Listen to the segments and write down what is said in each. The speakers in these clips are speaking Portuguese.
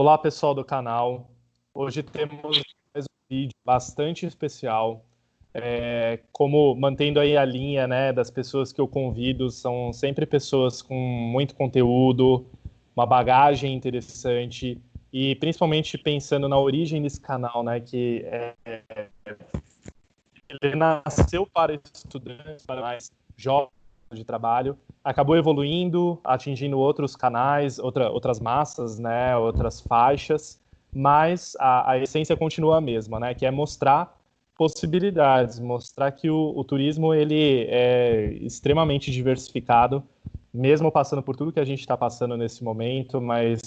Olá, pessoal do canal. Hoje temos mais um vídeo bastante especial. É, como mantendo aí a linha né, das pessoas que eu convido, são sempre pessoas com muito conteúdo, uma bagagem interessante e principalmente pensando na origem desse canal, né, que é, ele nasceu para estudantes, para mais jovens de trabalho, acabou evoluindo, atingindo outros canais, outra, outras massas, né, outras faixas, mas a, a, essência continua a mesma, né, que é mostrar possibilidades, mostrar que o, o turismo ele é extremamente diversificado, mesmo passando por tudo que a gente está passando nesse momento, mas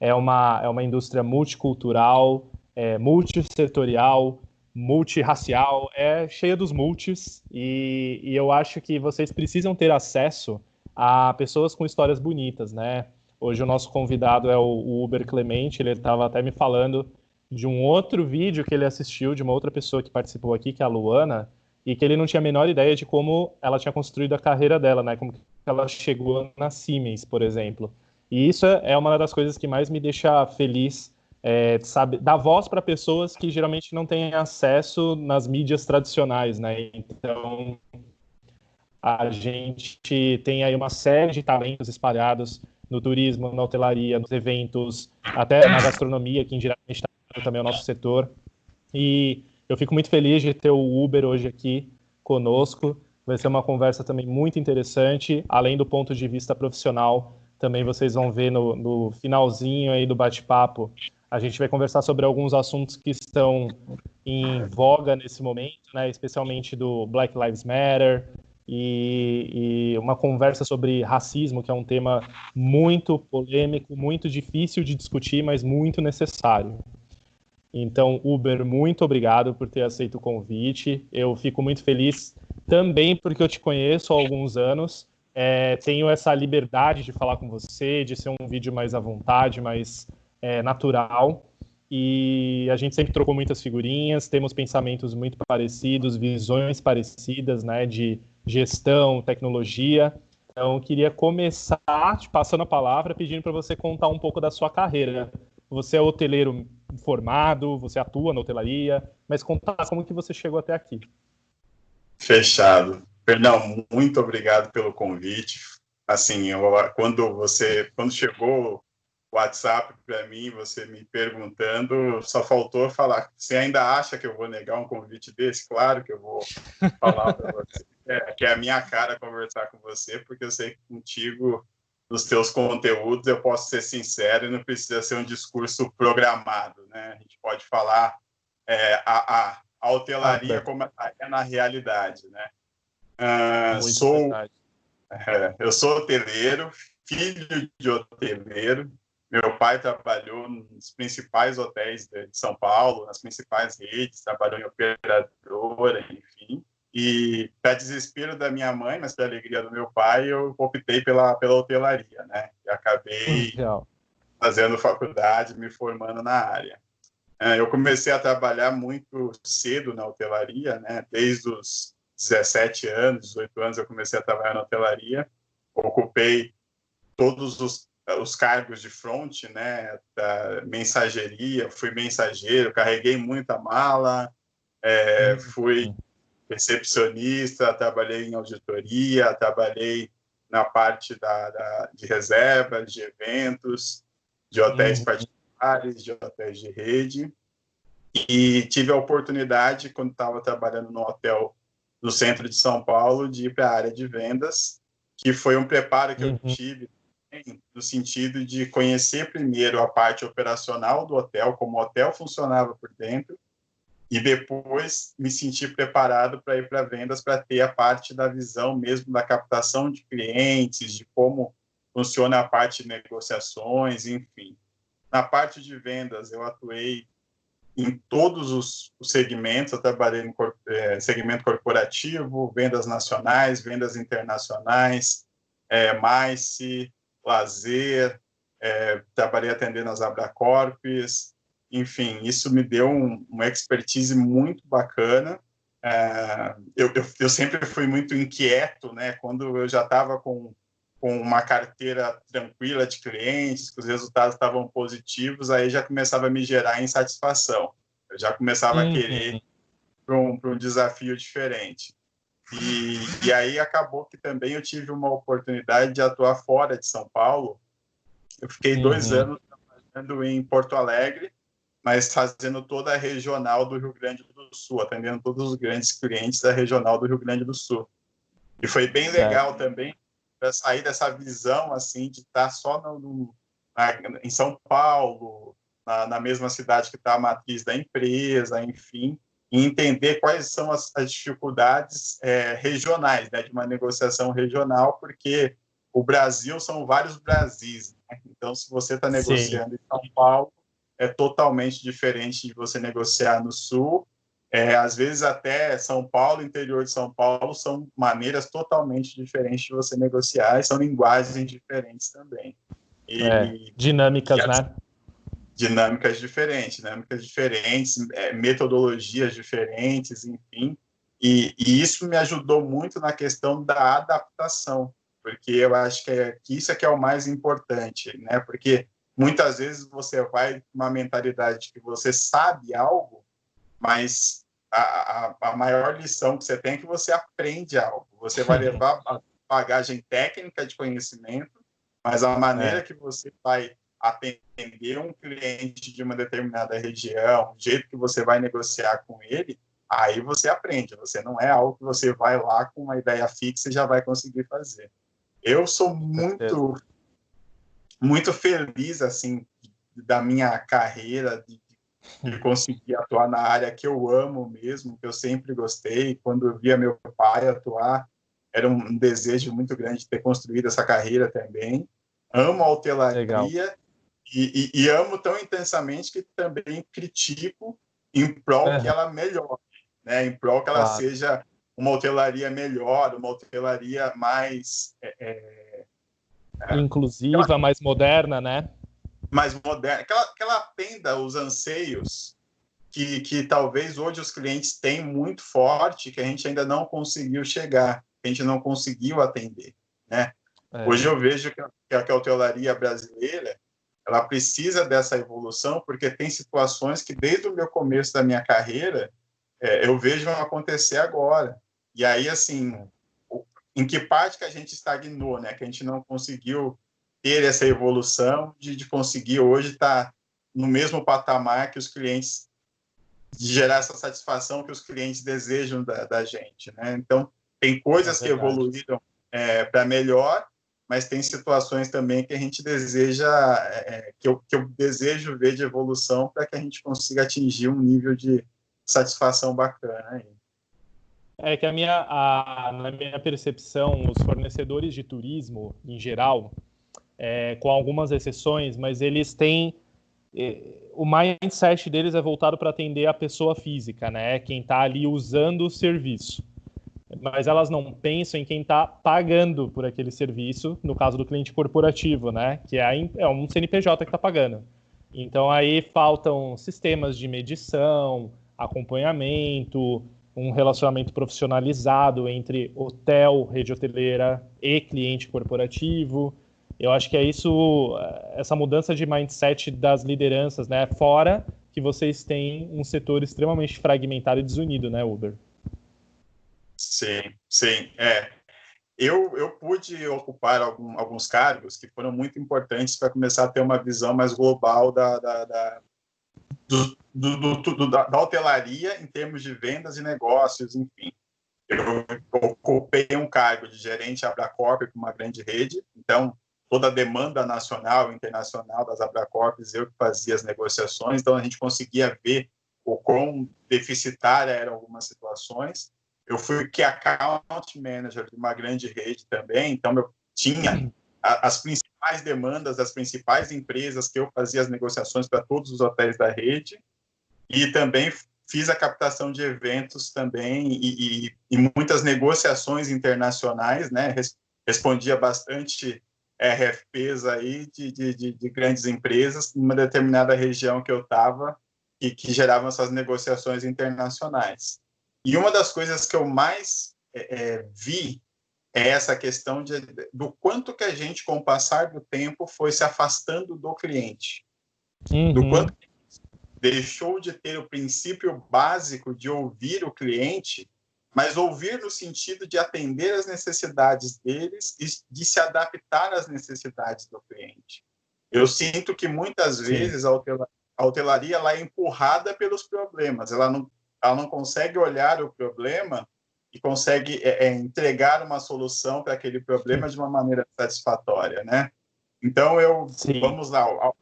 é uma, é uma indústria multicultural, é, multissetorial, multirracial, é cheia dos multis, e, e eu acho que vocês precisam ter acesso a pessoas com histórias bonitas, né? Hoje o nosso convidado é o Uber Clemente, ele estava até me falando de um outro vídeo que ele assistiu de uma outra pessoa que participou aqui, que é a Luana, e que ele não tinha a menor ideia de como ela tinha construído a carreira dela, né? Como ela chegou na Siemens, por exemplo. E isso é uma das coisas que mais me deixa feliz é, sabe, dar voz para pessoas que geralmente não têm acesso nas mídias tradicionais, né? Então, a gente tem aí uma série de talentos espalhados no turismo, na hotelaria, nos eventos, até na gastronomia, que indiretamente está também o nosso setor. E eu fico muito feliz de ter o Uber hoje aqui conosco. Vai ser uma conversa também muito interessante, além do ponto de vista profissional. Também vocês vão ver no, no finalzinho aí do bate-papo a gente vai conversar sobre alguns assuntos que estão em voga nesse momento, né, especialmente do Black Lives Matter e, e, uma conversa sobre racismo, que é um tema muito polêmico, muito difícil de discutir, mas muito necessário. Então, Uber, muito obrigado por ter aceito o convite. Eu fico muito feliz também porque eu te conheço há alguns anos. É, tenho essa liberdade de falar com você, de ser um vídeo mais à vontade, mais é, natural e a gente sempre trocou muitas figurinhas, temos pensamentos muito parecidos, visões parecidas, né, de gestão, tecnologia. Então, queria começar te passando a palavra, pedindo para você contar um pouco da sua carreira. Você é hoteleiro formado, você atua na hotelaria, mas contar como que você chegou até aqui. Fechado. Perdão, muito obrigado pelo convite. Assim, eu, quando você, quando chegou WhatsApp para mim, você me perguntando, só faltou falar. Você ainda acha que eu vou negar um convite desse? Claro que eu vou falar para você. É, que é a minha cara conversar com você, porque eu sei que contigo, nos teus conteúdos, eu posso ser sincero e não precisa ser um discurso programado, né? A gente pode falar é, a, a, a hotelaria ah, como é na realidade, né? Uh, sou, é, eu sou hoteleiro, filho de hoteleiro, meu pai trabalhou nos principais hotéis de São Paulo, nas principais redes, trabalhou em operadora, enfim. E, para desespero da minha mãe, mas para alegria do meu pai, eu optei pela, pela hotelaria, né? E acabei Legal. fazendo faculdade, me formando na área. É, eu comecei a trabalhar muito cedo na hotelaria, né? Desde os 17 anos, 18 anos, eu comecei a trabalhar na hotelaria. Ocupei todos os os cargos de front, né, da mensageria, fui mensageiro, carreguei muita mala, é, uhum. fui recepcionista, trabalhei em auditoria, trabalhei na parte da, da de reservas, de eventos, de hotéis uhum. particulares, de hotéis de rede, e tive a oportunidade, quando estava trabalhando no hotel no centro de São Paulo, de ir para a área de vendas, que foi um preparo que uhum. eu tive no sentido de conhecer primeiro a parte operacional do hotel, como o hotel funcionava por dentro, e depois me sentir preparado para ir para vendas, para ter a parte da visão mesmo da captação de clientes, de como funciona a parte de negociações, enfim. Na parte de vendas, eu atuei em todos os, segmentos, eu trabalhei no é, segmento corporativo, vendas nacionais, vendas internacionais, é, mais lazer, é, trabalhei atendendo as Abracorpes, enfim, isso me deu um, uma expertise muito bacana. É, eu, eu, eu, sempre fui muito inquieto, né? Quando eu já estava com, com uma carteira tranquila de clientes, que os resultados estavam positivos, aí já começava a me gerar insatisfação. Eu já começava uhum. a querer para um, um desafio diferente. E, e aí acabou que também eu tive uma oportunidade de atuar fora de São Paulo. Eu fiquei uhum. dois anos trabalhando em Porto Alegre, mas fazendo toda a regional do Rio Grande do Sul, atendendo todos os grandes clientes da regional do Rio Grande do Sul. E foi bem legal também para sair dessa visão assim de estar só no, no na, em São Paulo, na, na mesma cidade que está a matriz da empresa, enfim, e entender quais são as, as dificuldades é, regionais, né, de uma negociação regional, porque o Brasil são vários Brasis. Né? Então, se você está negociando Sim. em São Paulo, é totalmente diferente de você negociar no Sul. É, às vezes, até São Paulo, interior de São Paulo, são maneiras totalmente diferentes de você negociar e são linguagens diferentes também. E, é, dinâmicas, e, né? Dinâmicas diferentes, dinâmicas diferentes, é, metodologias diferentes, enfim. E, e, isso me ajudou muito na questão da adaptação, porque eu acho que, é, que isso é que é o mais importante, né? Porque muitas vezes você vai com uma mentalidade que você sabe algo, mas a, a, a maior lição que você tem é que você aprende algo. Você vai levar a bagagem técnica de conhecimento, mas a maneira é. que você vai atender um cliente de uma determinada região, o jeito que você vai negociar com ele, aí você aprende. Você não é algo que você vai lá com uma ideia fixa e já vai conseguir fazer. Eu sou muito, muito feliz assim da minha carreira de, de conseguir atuar na área que eu amo mesmo, que eu sempre gostei. Quando eu via meu pai atuar, era um desejo muito grande de ter construído essa carreira também. Amo a hotelaria Legal. E, e, e, amo tão intensamente que também critico em prol é. que ela melhore, né? em prol que ela ah. seja uma hotelaria melhor, uma hotelaria mais... É, é, é Inclusiva, mais moderna, né? Mais moderna, que ela, que ela atenda os anseios que, que talvez hoje os clientes têm muito forte, que a gente ainda não conseguiu chegar, que a gente não conseguiu atender, né? É. Hoje eu vejo que a, que a hotelaria brasileira ela precisa dessa evolução, porque tem situações que, desde o meu começo da minha carreira, é, eu vejo acontecer agora. E aí, assim, em que parte que a gente estagnou, né? Que a gente não conseguiu ter essa evolução de, de conseguir hoje estar tá no mesmo patamar que os clientes, de gerar essa satisfação que os clientes desejam da, da gente, né? Então, tem coisas é que evoluíram é, para melhor mas tem situações também que a gente deseja, é, é, que, eu, que eu desejo ver de evolução para que a gente consiga atingir um nível de satisfação bacana aí. É que a minha, a, na minha percepção, os fornecedores de turismo, em geral, é, com algumas exceções, mas eles têm é, o mindset deles é voltado para atender a pessoa física, né? Quem está ali usando o serviço mas elas não pensam em quem está pagando por aquele serviço, no caso do cliente corporativo, né? Que é, é um CNPJ que está pagando. Então aí faltam sistemas de medição, acompanhamento, um relacionamento profissionalizado entre hotel, rede hoteleira e cliente corporativo. Eu acho que é isso, essa mudança de mindset das lideranças, né? Fora que vocês têm um setor extremamente fragmentado e desunido, né, Uber? Sim, sim. É. Eu, eu pude ocupar algum, alguns cargos que foram muito importantes para começar a ter uma visão mais global da, da, da do, do, do, da, da hotelaria em termos de vendas e negócios, enfim. Eu ocupei um cargo de gerente Abracorp para uma grande rede, então toda a demanda nacional e internacional das Abracorps eu que fazia as negociações, então a gente conseguia ver o quão deficitária eram algumas situações eu fui que account manager de uma grande rede também, então eu tinha as principais demandas das principais empresas que eu fazia as negociações para todos os hotéis da rede e também fiz a captação de eventos também e, e, e muitas negociações internacionais, né? Respondia bastante RFPs aí de, de, de, de grandes empresas numa determinada região que eu estava e que geravam essas negociações internacionais. E uma das coisas que eu mais é, é, vi é essa questão de, do quanto que a gente, com o passar do tempo, foi se afastando do cliente. Uhum. Do quanto deixou de ter o princípio básico de ouvir o cliente, mas ouvir no sentido de atender as necessidades deles e de se adaptar às necessidades do cliente. Eu sinto que muitas vezes a, a hotelaria ela é empurrada pelos problemas, ela não, ela não consegue olhar o problema e consegue é, é, entregar uma solução para aquele problema de uma maneira satisfatória, né? Então eu Sim. vamos lá, ao,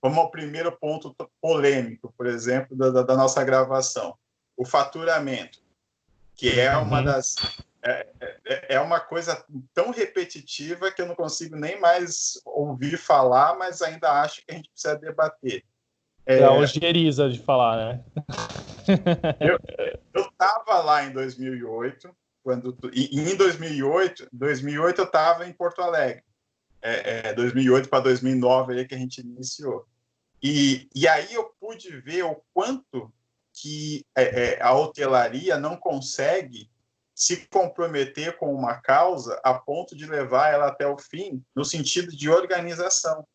vamos ao primeiro ponto polêmico, por exemplo, da, da nossa gravação, o faturamento, que é uma uhum. das é, é, é uma coisa tão repetitiva que eu não consigo nem mais ouvir falar, mas ainda acho que a gente precisa debater. É, é ojeriza de falar, né? eu estava lá em 2008, quando e em 2008, 2008 eu estava em Porto Alegre, é, é 2008 para 2009 aí que a gente iniciou. E, e aí eu pude ver o quanto que é, é, a hotelaria não consegue se comprometer com uma causa a ponto de levar ela até o fim, no sentido de organização.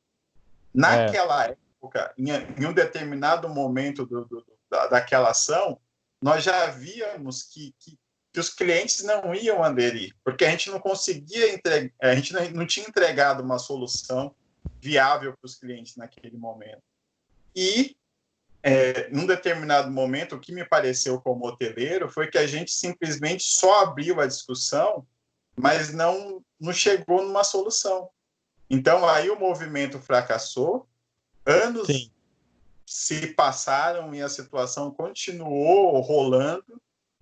Naquela é. Época, em, em, um determinado momento do, do, da, daquela ação, nós já víamos que, que, que, os clientes não iam aderir, porque a gente não conseguia entregar, a gente não, não tinha entregado uma solução viável para os clientes naquele momento. E, é, num determinado momento, o que me pareceu como hoteleiro foi que a gente simplesmente só abriu a discussão, mas não, não chegou numa solução. Então, aí o movimento fracassou, anos Sim se passaram e a situação continuou rolando.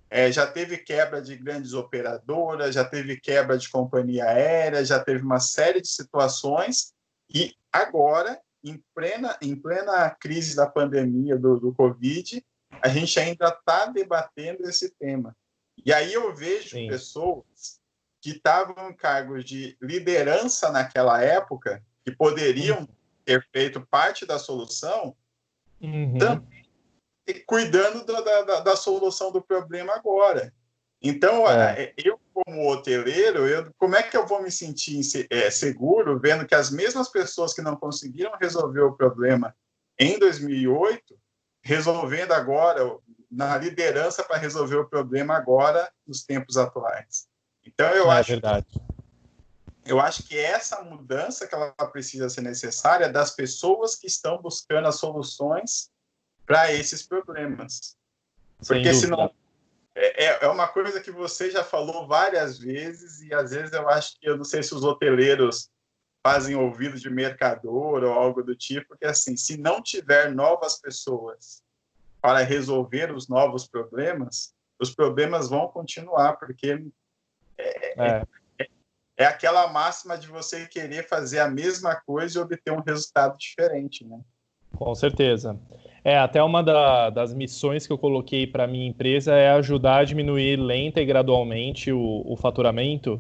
É, já teve quebra de grandes operadoras, já teve quebra de companhia aérea, já teve uma série de situações e agora, em plena, em plena crise da pandemia do, do Covid, a gente ainda está debatendo esse tema. E aí eu vejo Sim. pessoas que estavam em cargos de liderança naquela época, que poderiam ter feito parte da solução, uhum. também cuidando da, da, da, solução do problema agora. Então, é. eu como hoteleiro, eu, como é que eu vou me sentir é, seguro vendo que as mesmas pessoas que não conseguiram resolver o problema em 2008, resolvendo agora, na liderança para resolver o problema agora, nos tempos atuais. Então, eu é acho verdade eu acho que essa mudança que ela precisa ser necessária das pessoas que estão buscando as soluções para esses problemas. Porque senão é, é, é uma coisa que você já falou várias vezes e às vezes eu acho que eu não sei se os hoteleiros fazem ouvido de mercador ou algo do tipo, que assim, se não tiver novas pessoas para resolver os novos problemas, os problemas vão continuar, porque é, é. É aquela máxima de você querer fazer a mesma coisa e obter um resultado diferente, né? Com certeza. É, até uma da, das missões que eu coloquei para minha empresa é ajudar a diminuir lenta e gradualmente o, o faturamento.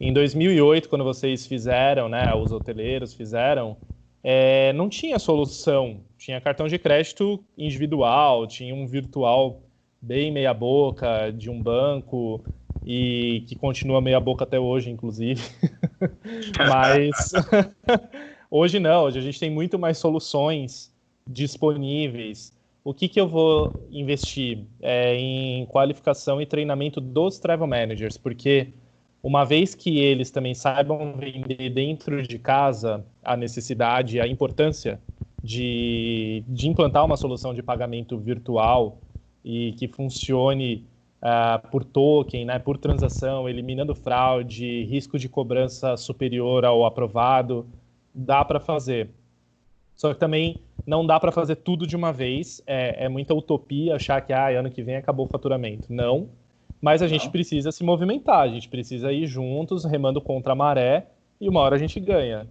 Em 2008, quando vocês fizeram, né, os hoteleiros fizeram, é, não tinha solução. Tinha cartão de crédito individual, tinha um virtual bem meia boca de um banco, e que continua meia boca até hoje, inclusive. Mas hoje não, hoje a gente tem muito mais soluções disponíveis. O que, que eu vou investir é em qualificação e treinamento dos travel managers, porque uma vez que eles também saibam vender dentro de casa a necessidade, a importância de, de implantar uma solução de pagamento virtual e que funcione uh, por token, né, por transação, eliminando fraude, risco de cobrança superior ao aprovado, dá para fazer. Só que também não dá para fazer tudo de uma vez. É, é, muita utopia achar que ah, ano que vem acabou o faturamento. Não. Mas a não. gente precisa se movimentar, a gente precisa ir juntos, remando contra a maré, e uma hora a gente ganha.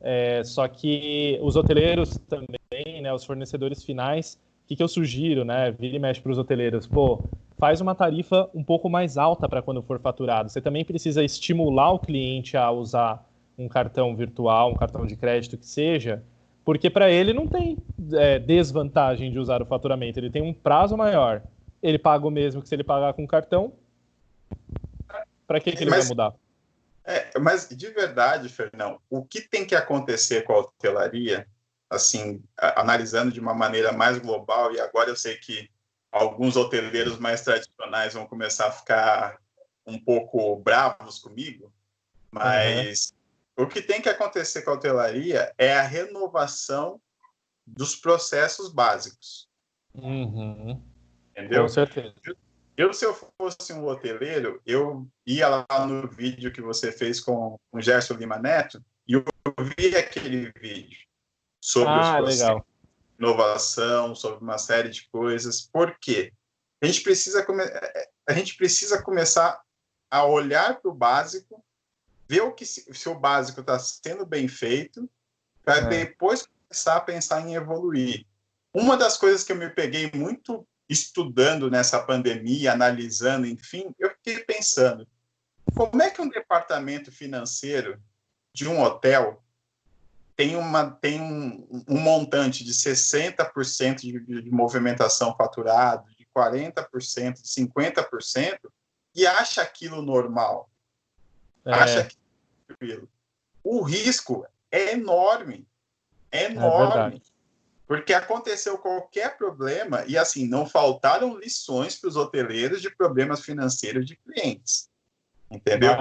É, só que os hoteleiros também, né, os fornecedores finais, o que, que eu sugiro, né? Vira e mexe para os hoteleiros. Pô, faz uma tarifa um pouco mais alta para quando for faturado. Você também precisa estimular o cliente a usar um cartão virtual, um cartão de crédito que seja, porque para ele não tem é, desvantagem de usar o faturamento, ele tem um prazo maior. Ele paga o mesmo que se ele pagar com cartão. Para que, que ele mas, vai mudar? É, mas de verdade, Fernão, o que tem que acontecer com a hotelaria, assim, analisando de uma maneira mais global, e agora eu sei que alguns hoteleiros mais tradicionais vão começar a ficar um pouco bravos comigo, mas uhum. o que tem que acontecer com a hotelaria é a renovação dos processos básicos. Uhum. Entendeu? Com certeza. Eu, se eu fosse um hoteleiro, eu ia lá no vídeo que você fez com o Gerson Lima Neto e eu vi aquele vídeo sobre ah, os processos legal. Inovação, sobre uma série de coisas. Por quê? A gente precisa, come... a gente precisa começar a olhar para o básico, ver o que se, se o básico está sendo bem feito, para é. depois começar a pensar em evoluir. Uma das coisas que eu me peguei muito estudando nessa pandemia, analisando, enfim, eu fiquei pensando, como é que um departamento financeiro de um hotel tem, uma, tem um, um montante de 60% de, de movimentação faturado, de 40%, de 50%, e acha aquilo normal? É. Acha aquilo. O risco é enorme. É, é enorme. É porque aconteceu qualquer problema e assim não faltaram lições para os hoteleiros de problemas financeiros de clientes, entendeu?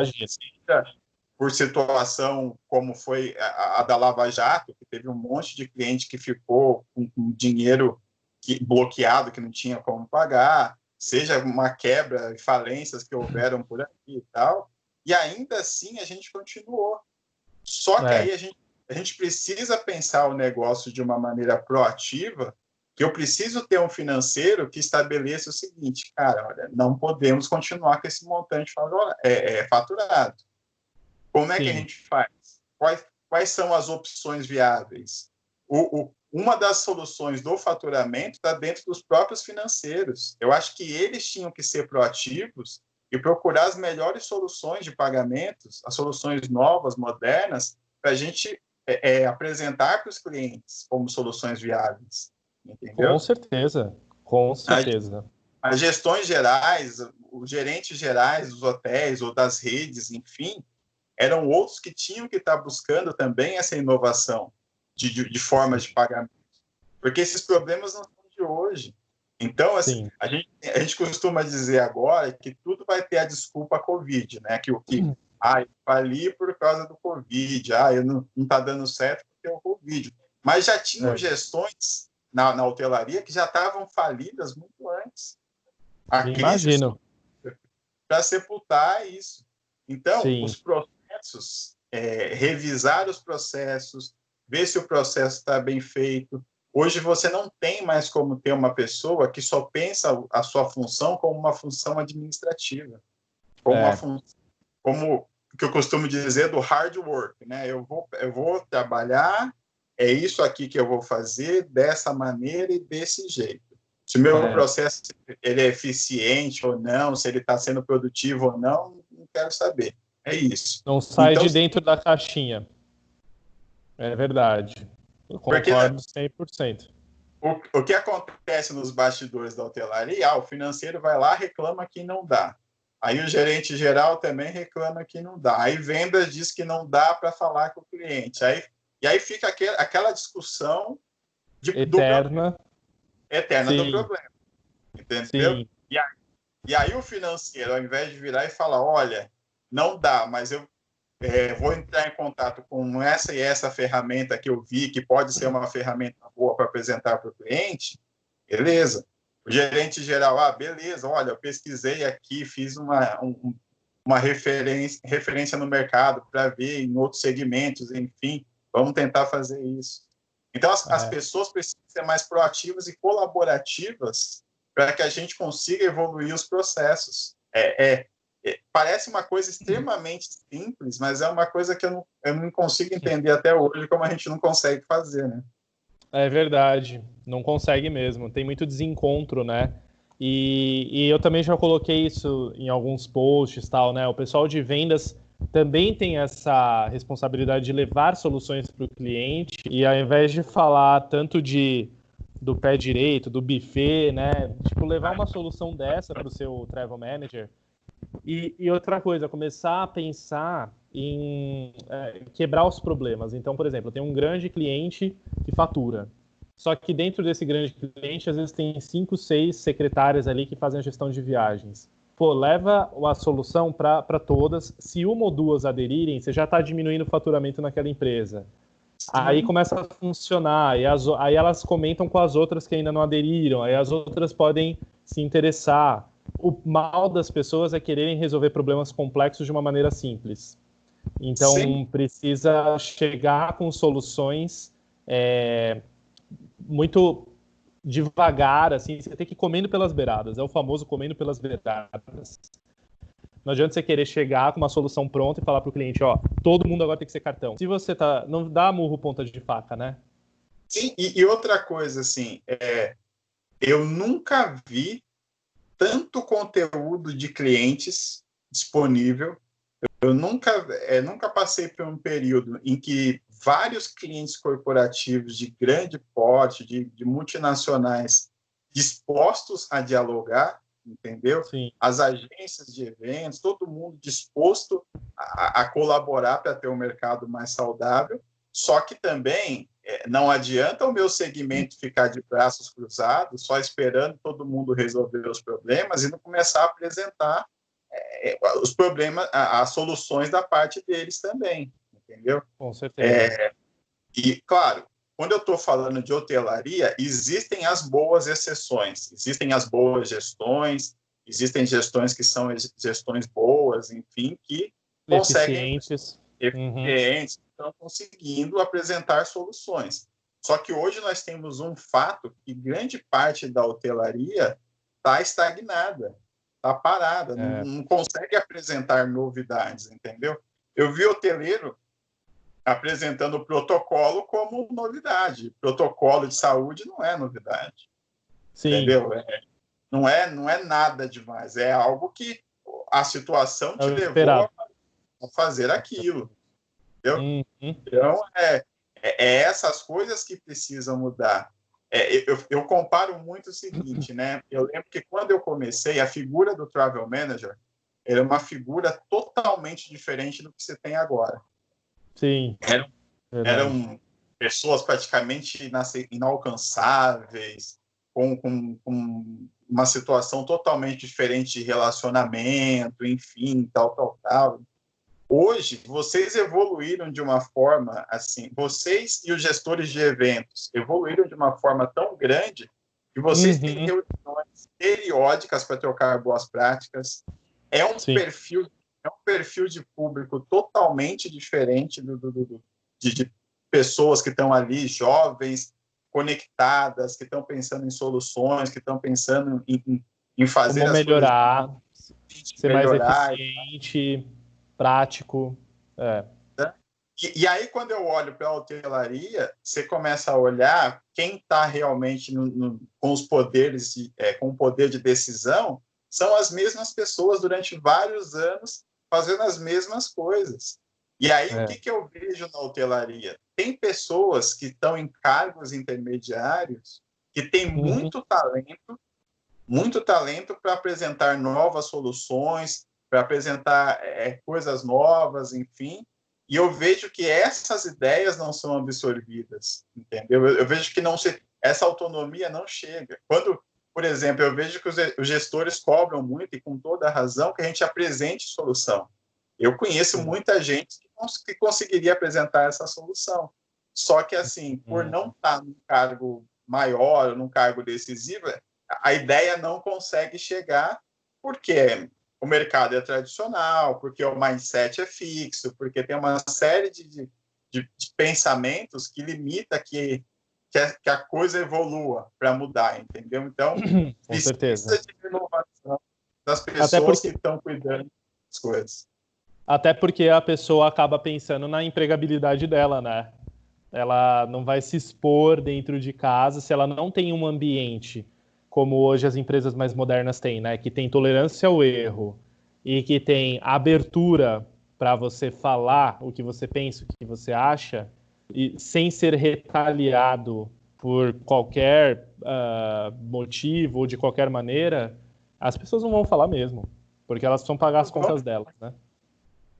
Por situação como foi a, a, da Lava Jato, que teve um monte de cliente que ficou com, com dinheiro que, bloqueado que não tinha como pagar, seja uma quebra e falências que houveram por aqui e tal, e ainda assim a gente continuou. Só que é. aí a gente a gente precisa pensar o negócio de uma maneira proativa, que eu preciso ter um financeiro que estabeleça o seguinte, cara, olha, não podemos continuar com esse montante é, é, faturado. Como é Sim. que a gente faz? Quais, quais são as opções viáveis? O, o, uma das soluções do faturamento está dentro dos próprios financeiros. Eu acho que eles tinham que ser proativos e procurar as melhores soluções de pagamentos, as soluções novas, modernas, para a gente é, é, apresentar para os clientes como soluções viáveis. Entendeu? Com certeza, com certeza. As, as gestões gerais, os gerentes gerais dos hotéis ou das redes, enfim, eram outros que tinham que estar buscando também essa inovação de, de, de formas de pagamento. Porque esses problemas não são de hoje. Então, assim, a gente, a gente costuma dizer agora que tudo vai ter a desculpa Covid, né? Que o que. Ah, eu fali por causa do Covid. Ah, eu não está dando certo porque é o Covid. Mas já tinham é. gestões na, na hotelaria que já estavam falidas muito antes. A Imagino. Para sepultar isso. Então, Sim. os processos, é, revisar os processos, ver se o processo está bem feito. Hoje você não tem mais como ter uma pessoa que só pensa a sua função como uma função administrativa, como é. função, como que eu costumo dizer do hard work, né? Eu vou, eu vou trabalhar, é isso aqui que eu vou fazer dessa maneira e desse jeito. Se o meu é. processo ele é eficiente ou não, se ele está sendo produtivo ou não, não quero saber. É isso. Não sai então, de dentro da caixinha. É verdade. Eu concordo porque, 100%. O, o que acontece nos bastidores da hotelaria? Ah, o financeiro vai lá reclama que não dá. Aí o gerente geral também reclama que não dá. Aí vendas diz que não dá para falar com o cliente. Aí, e aí fica aquele, aquela discussão de, eterna, do, eterna do problema. Entendeu? E aí, e aí, o financeiro, ao invés de virar e falar, olha, não dá, mas eu é, vou entrar em contato com essa e essa ferramenta que eu vi, que pode ser uma ferramenta boa para apresentar para o cliente, beleza. O gerente geral, ah, beleza, olha, eu pesquisei aqui, fiz uma, um, uma referência, referência no mercado para ver em outros segmentos, enfim, vamos tentar fazer isso. Então, as, é. as pessoas precisam ser mais proativas e colaborativas para que a gente consiga evoluir os processos. É, é, é, parece uma coisa extremamente simples, mas é uma coisa que eu não, eu não consigo entender até hoje como a gente não consegue fazer, né? É verdade, não consegue mesmo, tem muito desencontro, né? E, e, eu também já coloquei isso em alguns posts, tal, né? O pessoal de vendas também tem essa responsabilidade de levar soluções para o cliente e ao invés de falar tanto de do pé direito, do buffet, né? Tipo, levar uma solução dessa para o seu travel manager. E, e outra coisa, começar a pensar em é, quebrar os problemas. Então, por exemplo, tem um grande cliente que fatura. Só que dentro desse grande cliente, às vezes tem cinco, seis secretárias ali que fazem a gestão de viagens. Pô, leva a solução para todas. Se uma ou duas aderirem, você já está diminuindo o faturamento naquela empresa. Sim. Aí começa a funcionar, e as, aí elas comentam com as outras que ainda não aderiram, aí as outras podem se interessar. O mal das pessoas é quererem resolver problemas complexos de uma maneira simples. Então, Sim. precisa chegar com soluções é, muito devagar, assim, você tem que ir comendo pelas beiradas, é o famoso comendo pelas beiradas. Não adianta você querer chegar com uma solução pronta e falar para o cliente, ó, todo mundo agora tem que ser cartão. Se você tá, não dá murro ponta de faca, né? Sim, e, e outra coisa, assim, é, eu nunca vi tanto conteúdo de clientes disponível. Eu nunca, é, nunca passei por um período em que vários clientes corporativos de grande porte, de, de multinacionais, dispostos a dialogar, entendeu? Sim. As agências de eventos, todo mundo disposto a, a colaborar para ter um mercado mais saudável. Só que também é, não adianta o meu segmento ficar de braços cruzados, só esperando todo mundo resolver os problemas e não começar a apresentar é, os problemas, as soluções da parte deles também entendeu? Com certeza. É, e, claro, quando eu estou falando de hotelaria, existem as boas exceções, existem as boas gestões, existem gestões que são gestões boas, enfim, que conseguem eficientes, eficientes uhum. Estão conseguindo apresentar soluções. Só que hoje nós temos um fato que grande parte da hotelaria está estagnada, está parada, é. não, não consegue apresentar novidades, entendeu? Eu vi hoteleiro apresentando o protocolo como novidade. Protocolo de saúde não é novidade. Sim. Entendeu? É, não, é, não é nada demais. É algo que a situação te levou a fazer aquilo. Entendeu? Uhum. Então, é, é, é, essas coisas que precisam mudar. É, eu, eu, comparo muito o seguinte, né? Eu lembro que quando eu comecei, a figura do travel manager era uma figura totalmente diferente do que você tem agora. Sim. Eram, eram pessoas praticamente inalcançáveis, com, com, com, uma situação totalmente diferente de relacionamento, enfim, tal, tal, tal. Hoje, vocês evoluíram de uma forma assim, vocês e os gestores de eventos evoluíram de uma forma tão grande que vocês uhum. têm reuniões periódicas para trocar boas práticas. É um Sim. perfil é um perfil de público totalmente diferente do, do, do de, de, pessoas que estão ali, jovens, conectadas, que estão pensando em soluções, que estão pensando em, em fazer Como melhorar, ser melhorar, mais eficiente, prático. É. E, e, aí, quando eu olho para a hotelaria, você começa a olhar quem está realmente no, no, com os poderes, de, é, com o poder de decisão, são as mesmas pessoas durante vários anos fazendo as mesmas coisas. E aí, é. o que, que eu vejo na hotelaria? Tem pessoas que estão em cargos intermediários que têm uhum. muito talento, muito talento para apresentar novas soluções, para apresentar é, coisas novas, enfim. E eu vejo que essas ideias não são absorvidas, entendeu? Eu, eu vejo que não se, essa autonomia não chega. Quando por exemplo, eu vejo que os gestores cobram muito, e com toda a razão, que a gente apresente solução. Eu conheço muita gente que, conseguiria apresentar essa solução. Só que, assim, por uhum. não estar num cargo maior, num cargo decisivo, a ideia não consegue chegar porque o mercado é tradicional, porque o mindset é fixo, porque tem uma série de, de, de pensamentos que limita que que a, que a coisa evolua para mudar, entendeu? Então, Com certeza. de renovação das pessoas porque... que estão cuidando das coisas. Até porque a pessoa acaba pensando na empregabilidade dela, né? Ela não vai se expor dentro de casa se ela não tem um ambiente como hoje as empresas mais modernas têm, né? Que tem tolerância ao erro e que tem abertura para você falar o que você pensa, o que você acha e sem ser retaliado por qualquer uh, motivo ou de qualquer maneira, as pessoas não vão falar mesmo, porque elas precisam pagar as contas delas, né?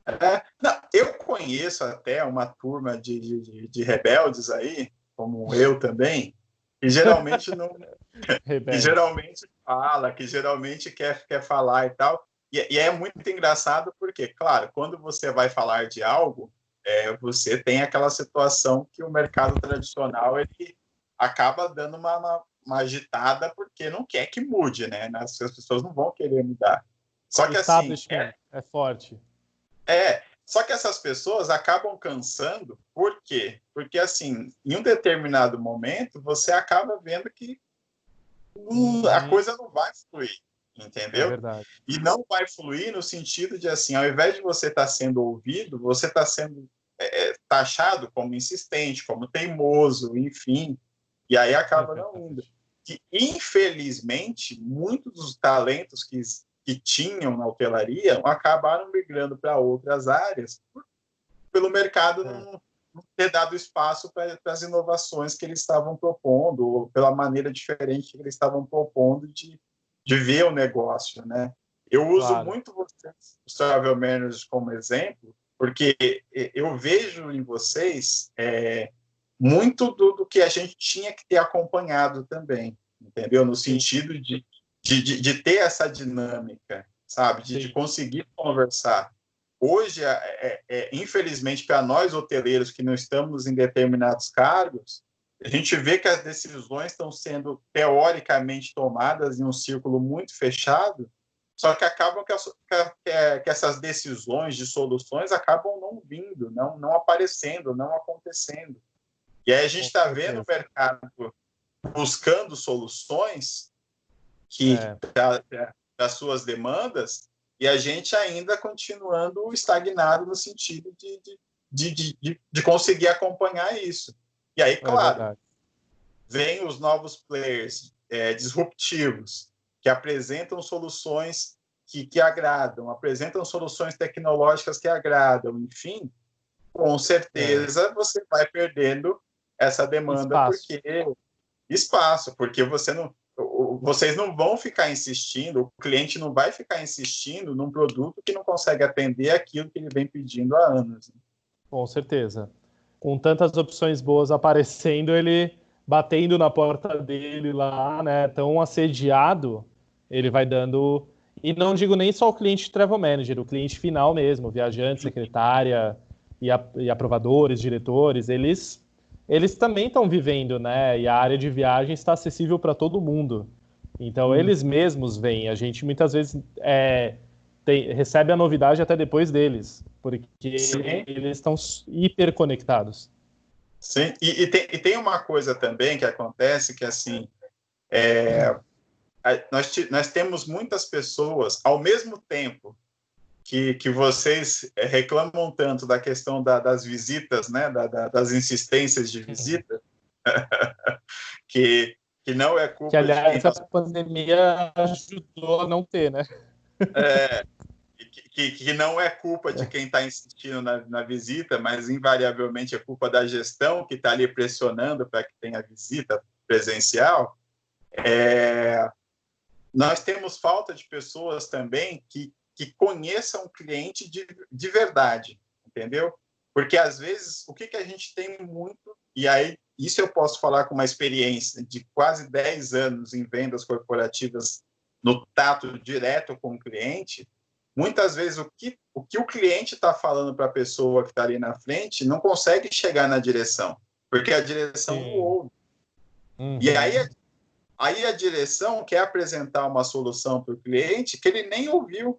É, não, eu, conheço até uma turma de, de, de rebeldes aí, como eu também, que geralmente não. que geralmente fala, que geralmente quer, quer falar e tal. E, e, é muito engraçado porque, claro, quando você vai falar de algo, é, você tem aquela situação que o mercado tradicional ele acaba dando uma, uma, uma agitada porque não quer que mude, né? As pessoas não vão querer mudar. Só que assim. É, é forte. É, só que essas pessoas acabam cansando, por quê? Porque, assim, em um determinado momento, você acaba vendo que hum, a uhum. coisa não vai fluir, entendeu? É verdade. E não vai fluir no sentido de, assim, ao invés de você estar tá sendo ouvido, você está sendo é, é, taxado como insistente, como teimoso, enfim, e aí acaba é não indo. Que, infelizmente, muitos dos talentos que que tinham na hotelaria acabaram migrando para outras áreas pelo mercado é. não, ter dado espaço para as inovações que eles estavam propondo, ou pela maneira diferente que eles estavam propondo de, de ver o negócio, né? Eu uso claro. muito vocês, os Travel Managers, como exemplo, porque eu vejo em vocês é, muito do, do, que a gente tinha que ter acompanhado também, entendeu? No sentido de de, de, de ter essa dinâmica, sabe? De, de conseguir conversar. Hoje, é, é, é infelizmente, para nós hoteleiros que não estamos em determinados cargos, a gente vê que as decisões estão sendo teoricamente tomadas em um círculo muito fechado, só que acabam que, as, que, que essas decisões de soluções acabam não vindo, não, não aparecendo, não acontecendo. E aí a gente está vendo o mercado buscando soluções que é. das suas demandas e a gente ainda continuando estagnado no sentido de, de, de, de, de conseguir acompanhar isso. E aí, é claro, é vem os novos players é, disruptivos que apresentam soluções que, que agradam, apresentam soluções tecnológicas que agradam, enfim, com certeza é. você vai perdendo essa demanda espaço. porque espaço, porque você não vocês não vão ficar insistindo, o cliente não vai ficar insistindo num produto que não consegue atender aquilo que ele vem pedindo há anos. Com certeza. Com tantas opções boas aparecendo, ele batendo na porta dele lá, né, tão assediado, ele vai dando. E não digo nem só o cliente travel manager, o cliente final mesmo, viajante, secretária e, a, e aprovadores, diretores, eles eles também estão vivendo, né? E a área de viagem está acessível para todo mundo. Então, hum. eles mesmos vêm. A gente muitas vezes é, tem, recebe a novidade até depois deles, porque Sim. eles estão hiper conectados. Sim, e, e, tem, e, tem, uma coisa também que acontece que, assim, é, nós, nós temos muitas pessoas, ao mesmo tempo que, que vocês reclamam tanto da questão da, das visitas, né, da, da, das insistências de visita, que que não é culpa que, aliás, de a pandemia ajudou a não ter, né? É, que, que não é culpa de quem está insistindo na, na, visita, mas invariavelmente é culpa da gestão que está ali pressionando para que tenha visita presencial. É, nós temos falta de pessoas também que, que conheçam o cliente de, de verdade, entendeu? Porque às vezes o que, que a gente tem muito, e aí isso eu posso falar com uma experiência de quase 10 anos em vendas corporativas no tato direto com o cliente. Muitas vezes o que o, que o cliente está falando para a pessoa que está ali na frente não consegue chegar na direção, porque a direção não ouve. Uhum. E aí, aí a direção quer apresentar uma solução para o cliente que ele nem ouviu.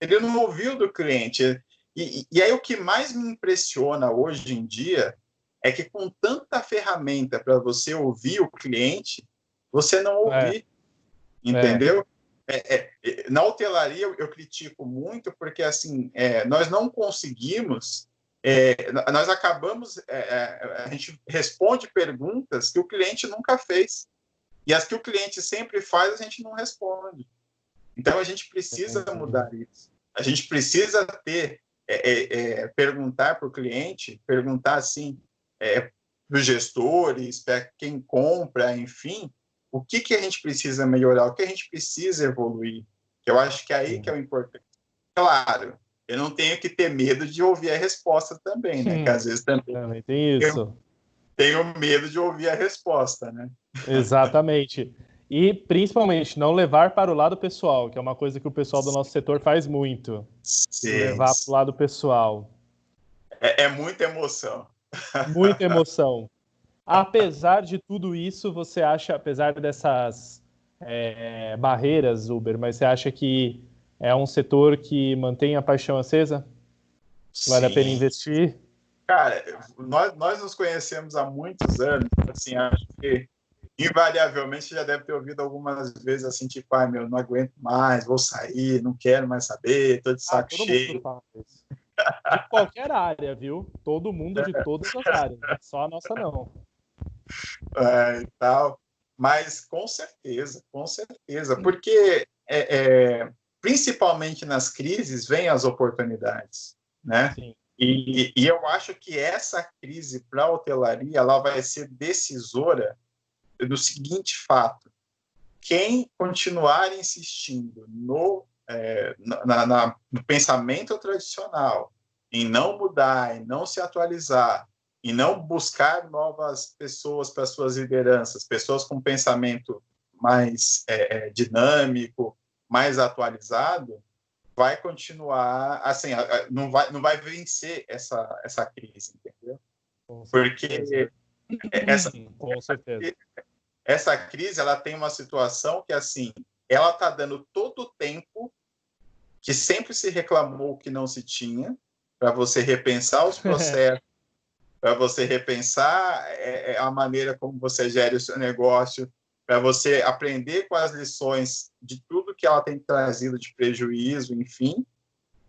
Ele não ouviu do cliente. E, e aí o que mais me impressiona hoje em dia é que com tanta ferramenta para você ouvir o cliente, você não ouvir, é. entendeu? É. É, é na hotelaria eu, eu, critico muito porque assim é, nós não conseguimos, é, nós acabamos, a gente responde perguntas que o cliente nunca fez e as que o cliente sempre faz a gente não responde. Então a gente precisa mudar isso. A gente precisa ter perguntar para o cliente, perguntar assim, é, para os gestores, para quem compra, enfim, o que, que a gente precisa melhorar, o que a gente precisa evoluir. Eu acho que é aí que é o importante. Claro, eu não tenho que ter medo de ouvir a resposta também, né? Hum, que às vezes também, também tem isso. Eu tenho medo de ouvir a resposta, né? Exatamente. E principalmente não levar para o lado pessoal, que é uma coisa que o pessoal do nosso setor faz muito. Sim. Levar para o lado pessoal. É, é muita emoção. Muita emoção. Apesar de tudo isso, você acha, apesar dessas é, barreiras, Uber, mas você acha que é um setor que mantém a paixão acesa? Vale Sim. a pena investir? Cara, nós, nós nos conhecemos há muitos anos, assim, acho que invariavelmente já deve ter ouvido algumas vezes assim, tipo, ai meu, não aguento mais, vou sair, não quero mais saber, tô de ah, saco ah, cheio. De qualquer área, viu? Todo mundo de todas as áreas, só a nossa não. É, e tal. Mas com certeza, com certeza, porque é, é, principalmente nas crises vêm as oportunidades, né? Sim. E, e, eu acho que essa crise para a hotelaria ela vai ser decisora do seguinte fato: quem continuar insistindo no, é, na, na, no pensamento tradicional, em não mudar, em não se atualizar, em não buscar novas pessoas para suas lideranças, pessoas com pensamento mais é, é dinâmico, mais atualizado, vai continuar assim, não vai não vai vencer essa essa crise, entendeu? Porque essa, com certeza. Essa crise ela tem uma situação que assim, ela está dando todo o tempo que sempre se reclamou que não se tinha para você repensar os processos, para você repensar é, é, a maneira como você gere o seu negócio, para você aprender com as lições de tudo que ela tem trazido de prejuízo, enfim.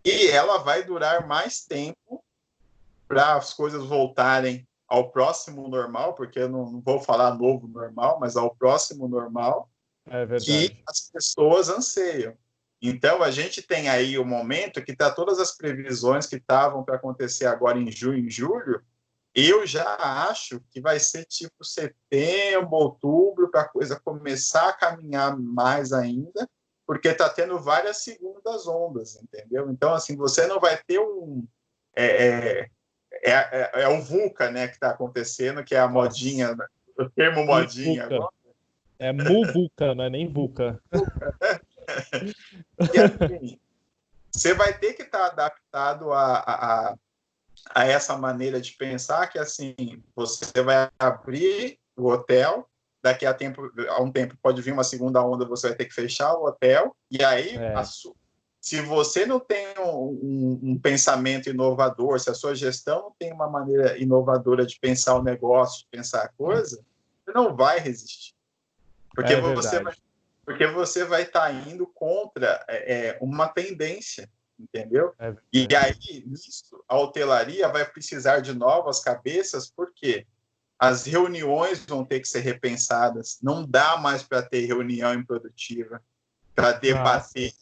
E ela vai durar mais tempo para as coisas voltarem ao próximo normal, porque eu não, vou falar novo normal, mas ao próximo normal é que as pessoas anseiam. Então, a gente tem aí o momento que está todas as previsões que estavam para acontecer agora em junho e julho, eu já acho que vai ser tipo setembro, outubro, para a coisa começar a caminhar mais ainda, porque está tendo várias segundas ondas, entendeu? Então, assim, você não vai ter um. É, é, é, é, é o VUCA, né, que está acontecendo, que é a modinha, né? o termo modinha. É MUVUCA, não é nem VUCA. e assim, você vai ter que estar tá adaptado a, a, a essa maneira de pensar que assim você vai abrir o hotel daqui a tempo a um tempo pode vir uma segunda onda você vai ter que fechar o hotel e aí é. a, se você não tem um, um, um, pensamento inovador se a sua gestão não tem uma maneira inovadora de pensar o negócio de pensar a coisa você não vai resistir. Porque é você vai, porque você vai estar tá indo contra é, é uma tendência entendeu? É e aí, nisso, a hotelaria vai precisar de novas cabeças, porque as reuniões vão ter que ser repensadas, não dá mais para ter reunião improdutiva, para debater,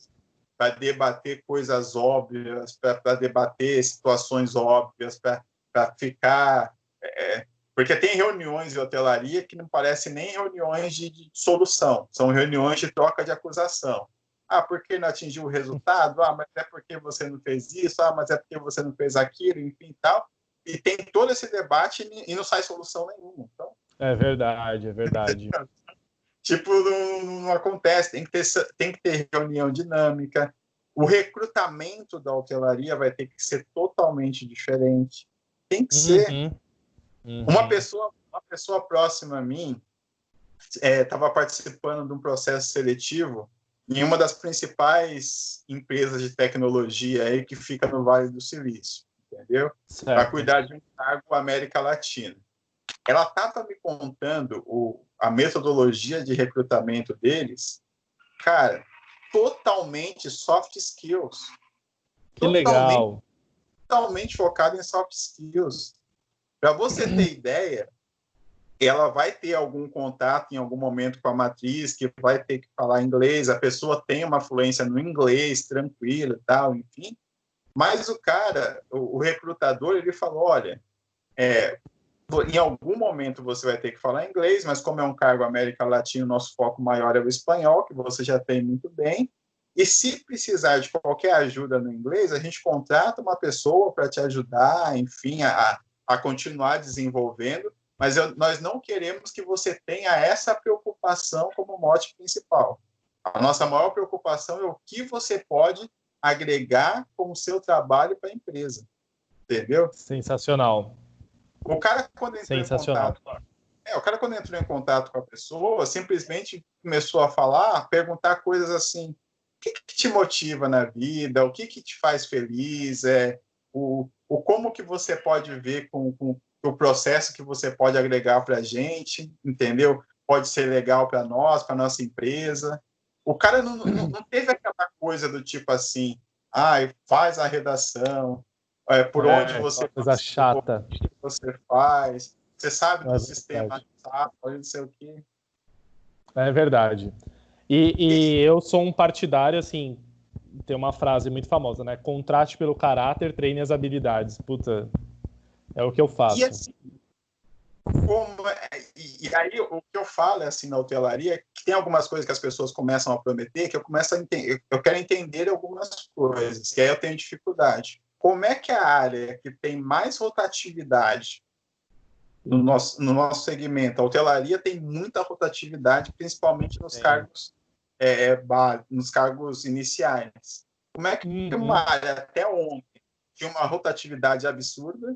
para debater coisas óbvias, para debater situações óbvias, para ficar. É, porque tem reuniões de hotelaria que não parecem nem reuniões de, de solução, são reuniões de troca de acusação. Ah, porque não atingiu o resultado? Ah, mas é porque você não fez isso? Ah, mas é porque você não fez aquilo, enfim e tal. E tem todo esse debate e não sai solução nenhuma. Então... É verdade, é verdade. tipo, não, não, acontece. Tem que, ter, tem que ter reunião dinâmica. O recrutamento da hotelaria vai ter que ser totalmente diferente. Tem que ser. Uhum. Uhum. Uma, pessoa, uma pessoa próxima a mim estava é, participando de um processo seletivo em uma das principais empresas de tecnologia aí que fica no Vale do Silício, entendeu? Para cuidar de um cargo América Latina. Ela estava me contando o, a metodologia de recrutamento deles, cara, totalmente soft skills. Que totalmente, legal. Totalmente focado em soft skills. Para você ter ideia, ela vai ter algum contato em algum momento com a matriz, que vai ter que falar inglês, a pessoa tem uma fluência no inglês, tranquilo e tal, enfim. Mas o cara, o, o recrutador, ele falou, olha, é, em algum momento você vai ter que falar inglês, mas como é um cargo América Latina, nosso foco maior é o espanhol, que você já tem muito bem. E se precisar de qualquer ajuda no inglês, a gente contrata uma pessoa para te ajudar, enfim, a, a continuar desenvolvendo, mas eu, nós não queremos que você tenha essa preocupação como mote principal. A nossa maior preocupação é o que você pode agregar com o seu trabalho para a empresa. Entendeu? Sensacional. O cara, quando entrou em contato, é, o cara, quando entrou em contato com a pessoa, simplesmente começou a falar, perguntar coisas assim: o que, que te motiva na vida? O que, que te faz feliz? É, o, o como que você pode ver com, com o processo que você pode agregar para a gente, entendeu? Pode ser legal para nós, para nossa empresa. O cara não, não, não, teve aquela coisa do tipo assim, ah, faz a redação, é, por é, onde você coisa chata. O que você faz, você sabe do é sistema, sabe, não sei o quê. É verdade. E, e eu sou um partidário, assim, tem uma frase muito famosa, né? Contrate pelo caráter, treine as habilidades. Puta, é o que eu faço. E, assim, como, é, e, e, aí o que eu falo é assim na hotelaria que tem algumas coisas que as pessoas começam a prometer que eu começo a entender, eu quero entender algumas coisas, que aí eu tenho dificuldade. Como é que a área que tem mais rotatividade no nosso, no nosso segmento, a hotelaria tem muita rotatividade, principalmente nos cargos é, é nos cargos iniciais. Como é que uhum. uma área até ontem tinha uma rotatividade absurda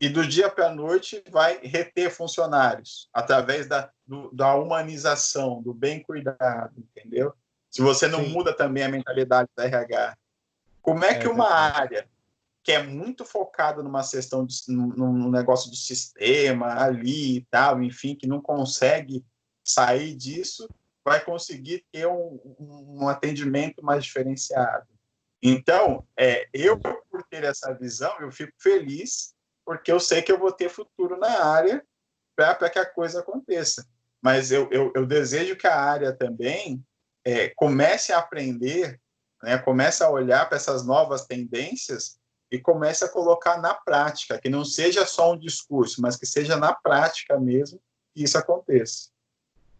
e do dia para a noite vai reter funcionários através da, do, da humanização, do bem cuidado, entendeu? Se você não Sim. muda também a mentalidade da RH. Como é, é que uma área que é muito focada numa questão, de, num, negócio do sistema ali e tal, enfim, que não consegue sair disso, vai conseguir ter um, um atendimento mais diferenciado. Então, é, eu, por ter essa visão, eu fico feliz porque eu sei que eu vou ter futuro na área para que a coisa aconteça. Mas eu, eu, eu, desejo que a área também é, comece a aprender, né, comece a olhar para essas novas tendências e comece a colocar na prática, que não seja só um discurso, mas que seja na prática mesmo que isso aconteça.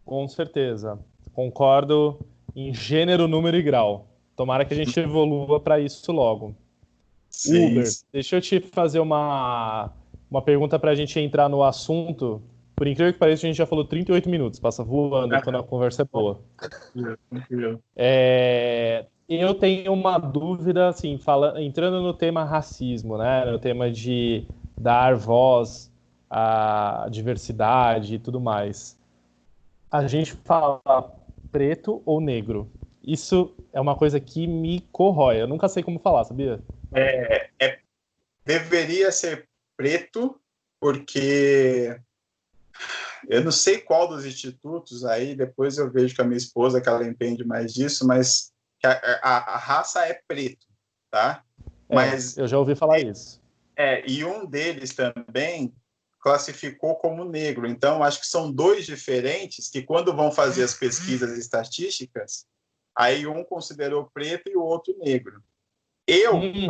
Com certeza. Concordo em gênero, número e grau. Tomara que a gente evolua para isso logo. Sim. Uber, deixa eu te fazer uma, uma pergunta para a gente entrar no assunto. Por incrível que pareça, a gente já falou 38 minutos, passa voando quando a conversa é boa. É, eu tenho uma dúvida, assim, fala, entrando no tema racismo, né, no tema de dar voz à diversidade e tudo mais. A gente fala preto ou negro. Isso é uma coisa que me corrói. Eu nunca sei como falar, sabia? é, é, deveria ser preto, porque eu não sei qual dos institutos aí, depois eu vejo com a minha esposa que ela entende mais disso, mas a, a, a raça é preto, tá? É, mas eu já ouvi falar isso. É, e um deles também classificou como negro. Então, acho que são dois diferentes que, quando vão fazer as pesquisas estatísticas, aí um considerou preto e o outro negro. Eu, uhum.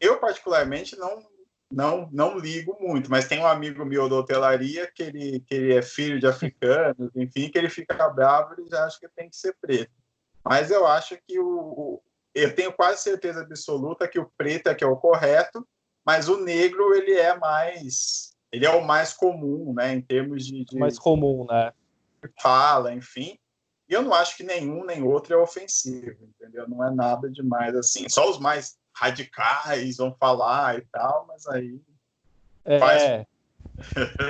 eu particularmente, não, não, não ligo muito, mas tem um amigo meu da hotelaria que ele, que ele é filho de africanos, enfim, que ele fica bravo e já acha que tem que ser preto. Mas eu acho que o, o, eu tenho quase certeza absoluta que o preto é que é o correto, mas o negro ele é mais ele é o mais comum, né, em termos de, de mais comum, né? Fala, enfim. E eu não acho que nenhum nem outro é ofensivo, entendeu? Não é nada demais assim. Só os mais radicais vão falar e tal, mas aí. É. Faz...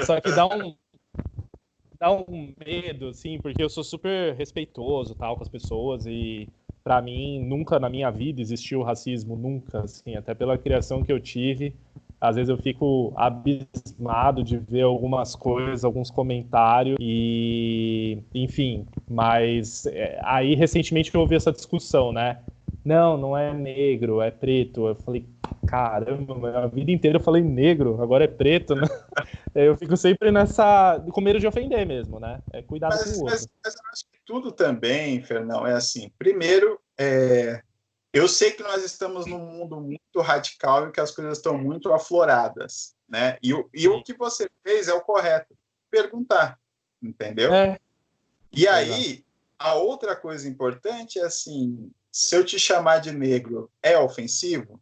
Só que dá um. Dá um medo, assim, porque eu sou super respeitoso tal com as pessoas e para mim nunca na minha vida existiu racismo nunca assim até pela criação que eu tive às vezes eu fico abismado de ver algumas coisas, alguns comentários e, enfim, mas é, aí recentemente eu ouvi essa discussão, né? Não, não é negro, é preto. Eu falei, caramba, a vida inteira eu falei negro, agora é preto, né? eu fico sempre nessa, com medo de ofender mesmo, né? É cuidado mas, com o outro. Mas, mas eu acho que tudo também, Fernão, é assim. Primeiro, é, eu sei que nós estamos num mundo muito radical e que as coisas estão muito afloradas, né? E, e o que você fez é o correto, perguntar, entendeu? É. E aí, a outra coisa importante é assim, se eu te chamar de negro é ofensivo,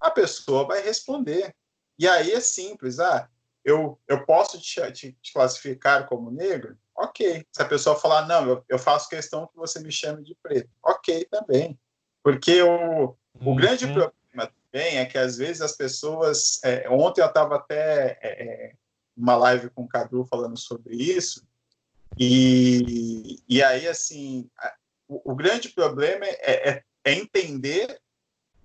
a pessoa vai responder. E aí é simples, ah, eu, eu posso te, te, te classificar como negro? Ok. Se a pessoa falar, não, eu, eu, faço questão que você me chame de preto, ok também. Porque o, o uhum. grande problema também é que às vezes as pessoas. É, ontem eu estava até é, é, uma live com o Cadu falando sobre isso, e, e aí, assim, o, o grande problema é, é, é entender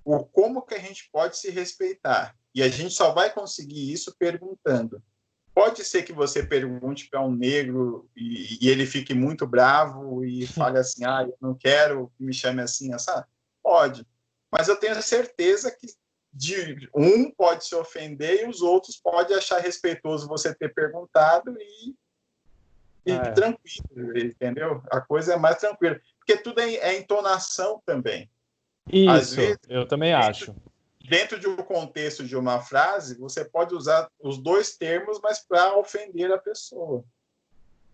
o como que a gente pode se respeitar. E a gente só vai conseguir isso perguntando. Pode ser que você pergunte para um negro e, e, ele fique muito bravo e fale assim: ah, eu não quero que me chame assim, essa. Pode. Mas eu tenho certeza que de um pode se ofender e os outros podem achar respeitoso você ter perguntado e, e é. tranquilo, entendeu? A coisa é mais tranquila. Porque tudo é, é entonação também. Isso, vezes, eu também dentro, acho. Dentro de um contexto de uma frase, você pode usar os dois termos, mas para ofender a pessoa.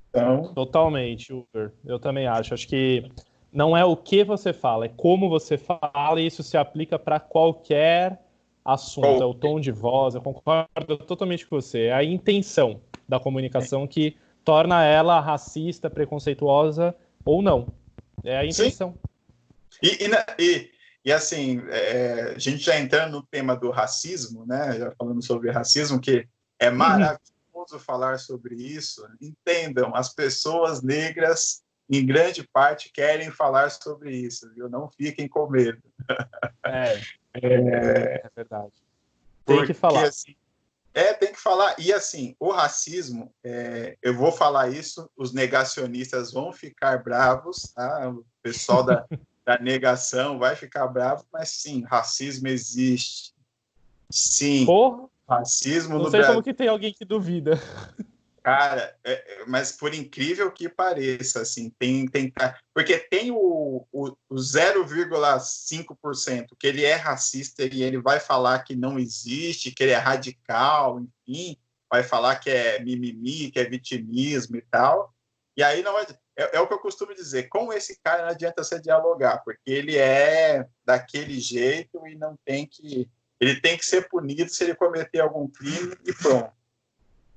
Então... Totalmente, Uber. Eu também acho. Acho que não é o que você fala, é como você fala, e isso se aplica para qualquer assunto, é o tom de voz, eu concordo totalmente com você, é a intenção da comunicação que torna ela racista, preconceituosa ou não. É a intenção. E, e, e, e, assim, é, a gente já entrando no tema do racismo, né? Já falando sobre racismo, que é uhum. maravilhoso uhum. falar sobre isso. Entendam, as pessoas negras, em grande parte, querem falar sobre isso, viu? Não fiquem com medo. É. É, é verdade. Tem porque, que falar. Assim, é, tem que falar. E assim, o racismo, é, eu vou falar isso, os negacionistas vão ficar bravos, tá? o pessoal da, da negação vai ficar bravo, mas sim, racismo existe. Sim. Porra. Racismo Não no sei Brasil. como que tem alguém que duvida. Cara, é, é, mas por incrível que pareça, assim, tem, tem porque tem o, o, o 0,5% que ele é racista e ele vai falar que não existe, que ele é radical, enfim, vai falar que é mimimi, que é vitimismo e tal. E aí não é, é, é o que eu costumo dizer, com esse cara não adianta você dialogar, porque ele é daquele jeito e não tem que ele tem que ser punido se ele cometer algum crime e pronto.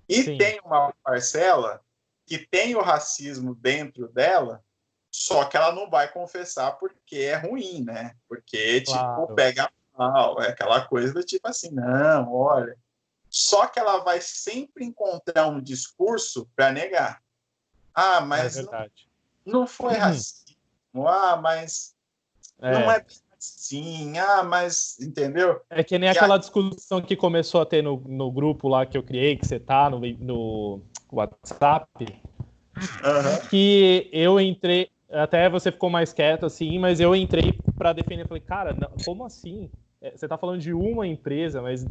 E Sim. tem uma parcela que tem o racismo dentro dela, só que ela não vai confessar porque é ruim, né? Porque, tipo, claro. tipo, pega mal, é aquela coisa do tipo assim, não, olha. Só que ela vai sempre encontrar um discurso para negar. Ah, mas é não, não, foi uhum. racismo. Ah, mas é. não é sim, ah, mas entendeu? É que nem e aquela a... discussão que começou a ter no, no grupo lá que eu criei, que você tá no, no WhatsApp, uhum. que eu entrei, até você ficou mais quieto assim, mas eu entrei para defender, falei, cara, não, como assim? É, você tá falando de uma empresa, mas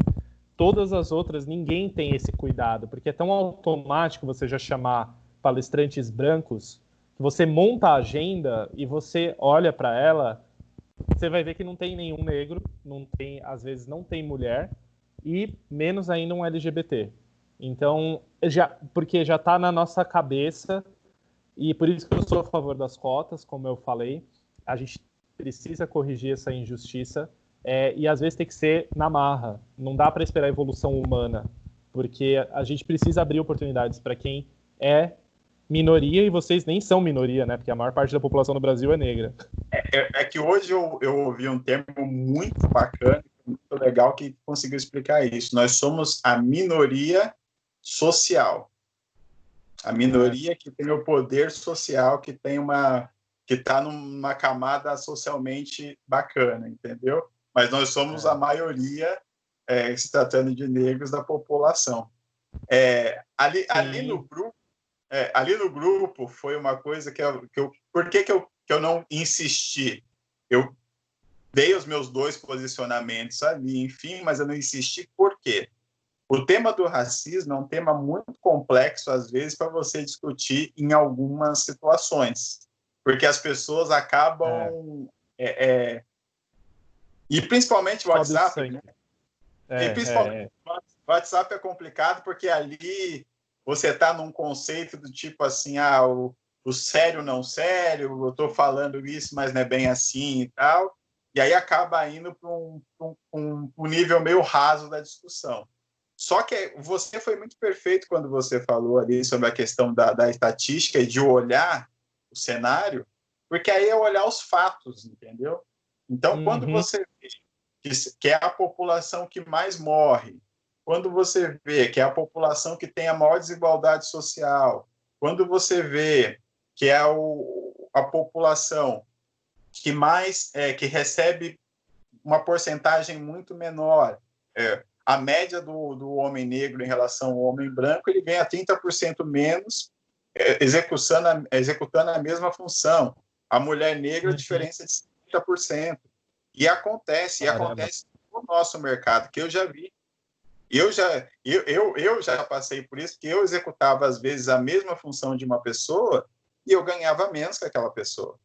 todas as outras ninguém tem esse cuidado, porque é tão automático você já chamar palestrantes brancos você monta a agenda e você olha para ela você vai ver que não tem nenhum negro, não tem, às vezes não tem mulher e menos ainda um LGBT. Então, já, porque já está na nossa cabeça e por isso que eu sou a favor das cotas, como eu falei, a gente precisa corrigir essa injustiça é, e às vezes tem que ser na marra. Não dá para esperar a evolução humana, porque a gente precisa abrir oportunidades para quem é minoria e vocês nem são minoria, né? Porque a maior parte da população do Brasil é negra. É, é, é que hoje eu, eu ouvi um termo muito bacana, muito legal, que conseguiu explicar isso. Nós somos a minoria social. A minoria que tem o poder social, que tem uma que está numa camada socialmente bacana, entendeu? Mas nós somos é. a maioria, é, se tratando de negros, da população. É, ali, ali no grupo é, ali no grupo foi uma coisa que eu, que eu por que, que, eu, que eu não insisti? Eu dei os meus dois posicionamentos ali, enfim, mas eu não insisti por quê? O tema do racismo é um tema muito complexo, às vezes, para você discutir em algumas situações, porque as pessoas acabam. É. É, é e principalmente o WhatsApp. Né? e é, principalmente o é, WhatsApp é complicado porque ali você está num conceito do tipo assim, ah, o, o sério não sério, eu estou falando isso, mas não é bem assim e tal, e aí acaba indo para um, um, um nível meio raso da discussão. Só que você foi muito perfeito quando você falou ali sobre a questão da, da estatística e de olhar o cenário, porque aí é olhar os fatos, entendeu? Então, uhum. quando você vê que, que é a população que mais morre, quando você vê que é a população que tem a maior desigualdade social, quando você vê que é o, a população que mais é, que recebe uma porcentagem muito menor. É, a média do, do homem negro em relação ao homem branco, ele ganha 30% menos é, executando, a, executando a mesma função. A mulher negra, a uhum. diferença é de 50%. E acontece, Caramba. e acontece no nosso mercado, que eu já vi. Eu já, eu, eu, eu já passei por isso, que eu executava, às vezes, a mesma função de uma pessoa e eu ganhava menos que aquela pessoa.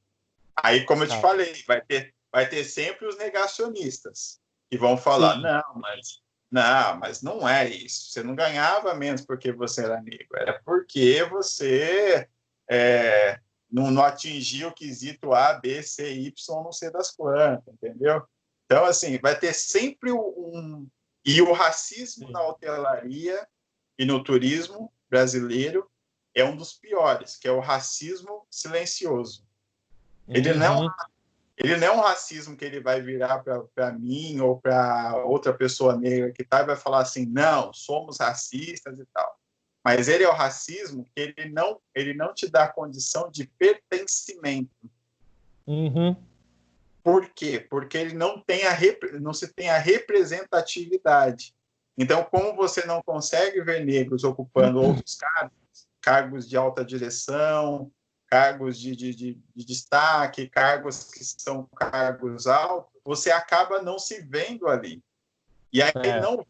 Aí, como eu te ah. falei, vai ter, vai ter sempre os negacionistas que vão falar, Sim. não, mas não, mas não é isso. Você não ganhava menos porque você era negro, era porque você é, não, não atingia o quesito A, B, C, Y, não sei das quantas, entendeu? Então, assim, vai ter sempre um. E o racismo Sim. na hotelaria e no turismo brasileiro é um dos piores, que é o racismo silencioso. Ele, uhum. não, ele não é um racismo que ele vai virar para mim ou para outra pessoa negra que tá e vai falar assim, não, somos racistas e tal. Mas ele é o racismo que ele não, ele não te dá condição de pertencimento. Uhum. Por quê? Porque ele não tem a não se tem a representatividade. Então, como você não consegue ver negros ocupando uhum. outros cargos, cargos de alta direção, cargos de, de, de, de, destaque, cargos que são cargos altos, você acaba não se vendo ali. E aí é. não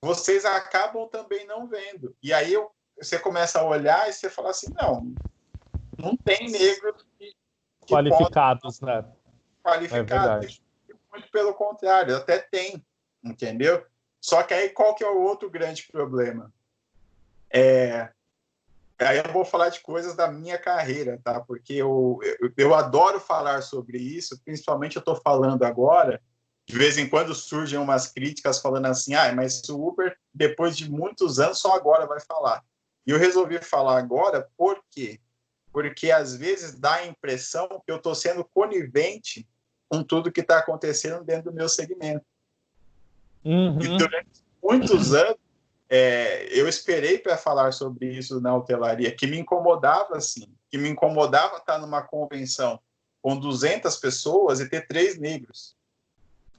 vocês acabam também não vendo. E aí eu, você começa a olhar e você fala assim, não, não tem negros que, que qualificados, podem, né? Qualificados. É muito pelo contrário, até tem, entendeu? Só que aí qual que é o outro grande problema? É, Aí eu vou falar de coisas da minha carreira, tá? Porque eu, eu, eu adoro falar sobre isso, principalmente eu estou falando agora. De vez em quando surgem umas críticas falando assim, ah, mas o Uber, depois de muitos anos, só agora vai falar. E eu resolvi falar agora por quê? Porque às vezes dá a impressão que eu estou sendo conivente com tudo que está acontecendo dentro do meu segmento. Uhum. E durante muitos anos é, eu esperei para falar sobre isso na hotelaria, que me incomodava assim, que me incomodava estar numa convenção com 200 pessoas e ter três negros.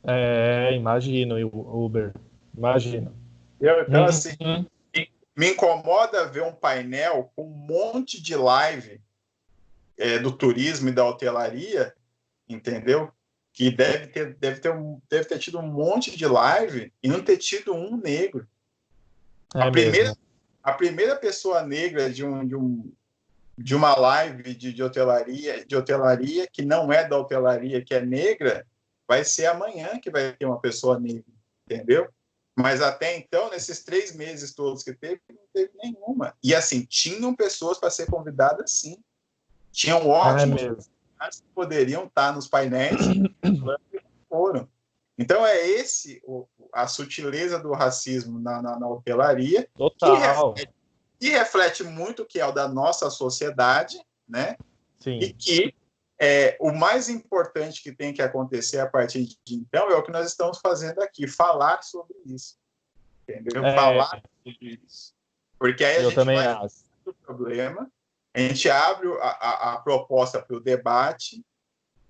É, imagino, Uber, imagino. Eu, então, uhum. assim, me incomoda ver um painel com um monte de live é, do turismo e da hotelaria, entendeu? Que deve ter, deve, ter um, deve ter tido um monte de live e não ter tido um negro. É a, primeira, a primeira pessoa negra de, um, de, um, de uma live de, de, hotelaria, de hotelaria, que não é da hotelaria, que é negra, vai ser amanhã que vai ter uma pessoa negra, entendeu? Mas até então, nesses três meses todos que teve, não teve nenhuma. E assim, tinham pessoas para ser convidadas, sim. Tinham é ótimos é que poderiam estar nos painéis, foram. Então é esse o, a sutileza do racismo na, na, na hotelaria. Total. Que reflete, que reflete muito o que é o da nossa sociedade, né? Sim. E que é, o mais importante que tem que acontecer a partir de então é o que nós estamos fazendo aqui, falar sobre isso. Entendeu? É. Falar sobre isso. Porque aí a gente também vai acho. o problema, a gente abre a, a, a proposta para o debate,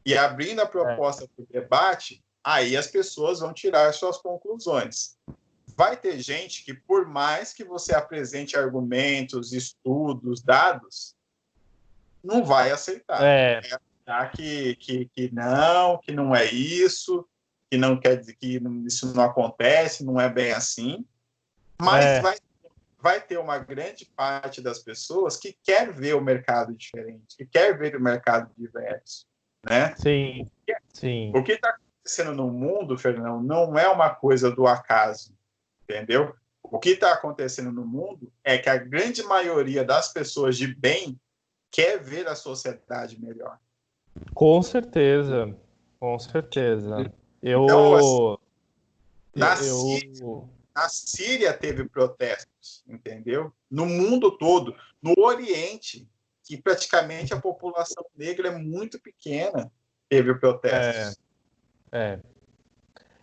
e abrindo a proposta é. para o debate, aí as pessoas vão tirar suas conclusões. Vai ter gente que, por mais que você apresente argumentos, estudos, dados, não vai aceitar. É. Vai achar que, que, que não, que não é isso, que não quer dizer que isso não acontece, não é bem assim. Mas é. vai, vai ter uma grande parte das pessoas que quer ver o mercado diferente, que quer ver o mercado diverso. Né? Sim, sim. O que está acontecendo no mundo, Fernando, não é uma coisa do acaso, entendeu? O que está acontecendo no mundo é que a grande maioria das pessoas de bem quer ver a sociedade melhor. Com certeza, com certeza. Eu, então, assim, na, eu... Síria, na Síria teve protestos, entendeu? No mundo todo, no Oriente, que praticamente a população negra é muito pequena, teve protestos. É, é.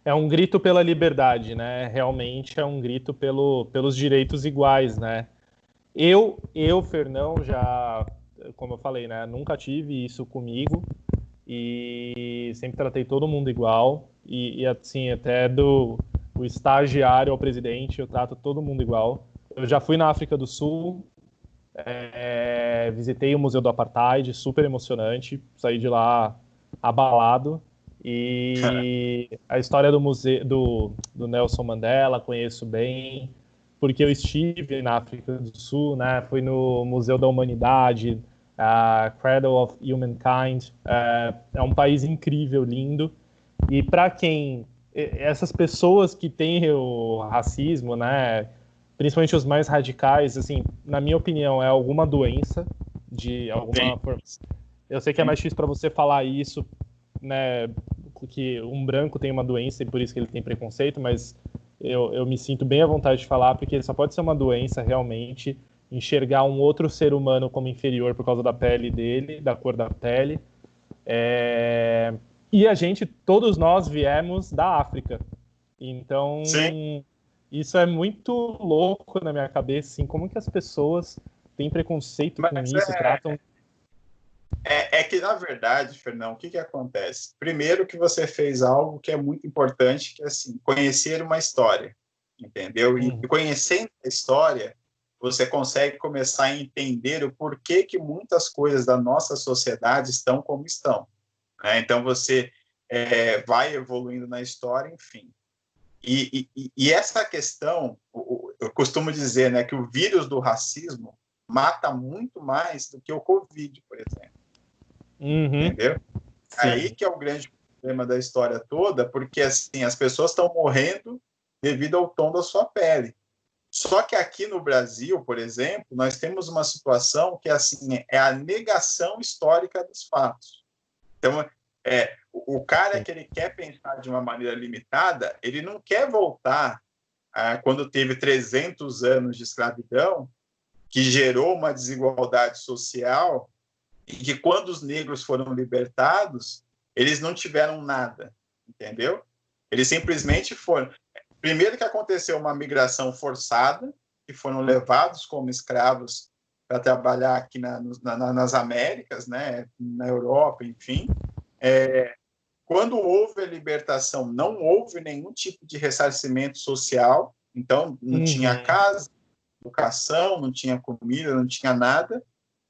é um grito pela liberdade, né? Realmente é um grito pelo, pelos direitos iguais, né? Eu, eu, Fernão, já, como eu falei, né? Nunca tive isso comigo e sempre tratei todo mundo igual e, e assim até do o estagiário ao presidente eu trato todo mundo igual. Eu já fui na África do Sul, é, visitei o Museu do Apartheid, super emocionante, saí de lá abalado. E a história do museu do, do Nelson Mandela conheço bem, porque eu estive na África do Sul, né? Fui no Museu da Humanidade, a Cradle of Humankind. É, é um país incrível, lindo. E para quem essas pessoas que têm o racismo, né? principalmente os mais radicais, assim, na minha opinião, é alguma doença de alguma forma. Eu sei que é mais difícil para você falar isso, né, que um branco tem uma doença e por isso que ele tem preconceito, mas eu, eu me sinto bem à vontade de falar, porque só pode ser uma doença realmente enxergar um outro ser humano como inferior por causa da pele dele, da cor da pele. É... E a gente, todos nós viemos da África. Então, Sim isso é muito louco na minha cabeça, assim, como que as pessoas têm preconceito Mas com isso, é, tratam... É, é, que, na verdade, Fernão, o que que acontece? Primeiro que você fez algo que é muito importante, que é, assim, conhecer uma história, entendeu? E uhum. conhecendo a história, você consegue começar a entender o porquê que muitas coisas da nossa sociedade estão como estão. Né? Então, você é, vai evoluindo na história, enfim. E, e, e, essa questão, eu costumo dizer né, que o vírus do racismo mata muito mais do que o Covid, por exemplo. Uhum. Entendeu? Sim. Aí que é o grande problema da história toda, porque assim, as pessoas estão morrendo devido ao tom da sua pele. Só que aqui no Brasil, por exemplo, nós temos uma situação que assim é a negação histórica dos fatos. Então, é, o cara que ele quer pensar de uma maneira limitada, ele não quer voltar a quando teve 300 anos de escravidão, que gerou uma desigualdade social e que quando os negros foram libertados, eles não tiveram nada, entendeu? Eles simplesmente foram. Primeiro que aconteceu uma migração forçada, que foram levados como escravos para trabalhar aqui na, na, nas Américas, né, na Europa, enfim. É, quando houve a libertação, não houve nenhum tipo de ressarcimento social, então não uhum. tinha casa, educação, não tinha comida, não tinha nada.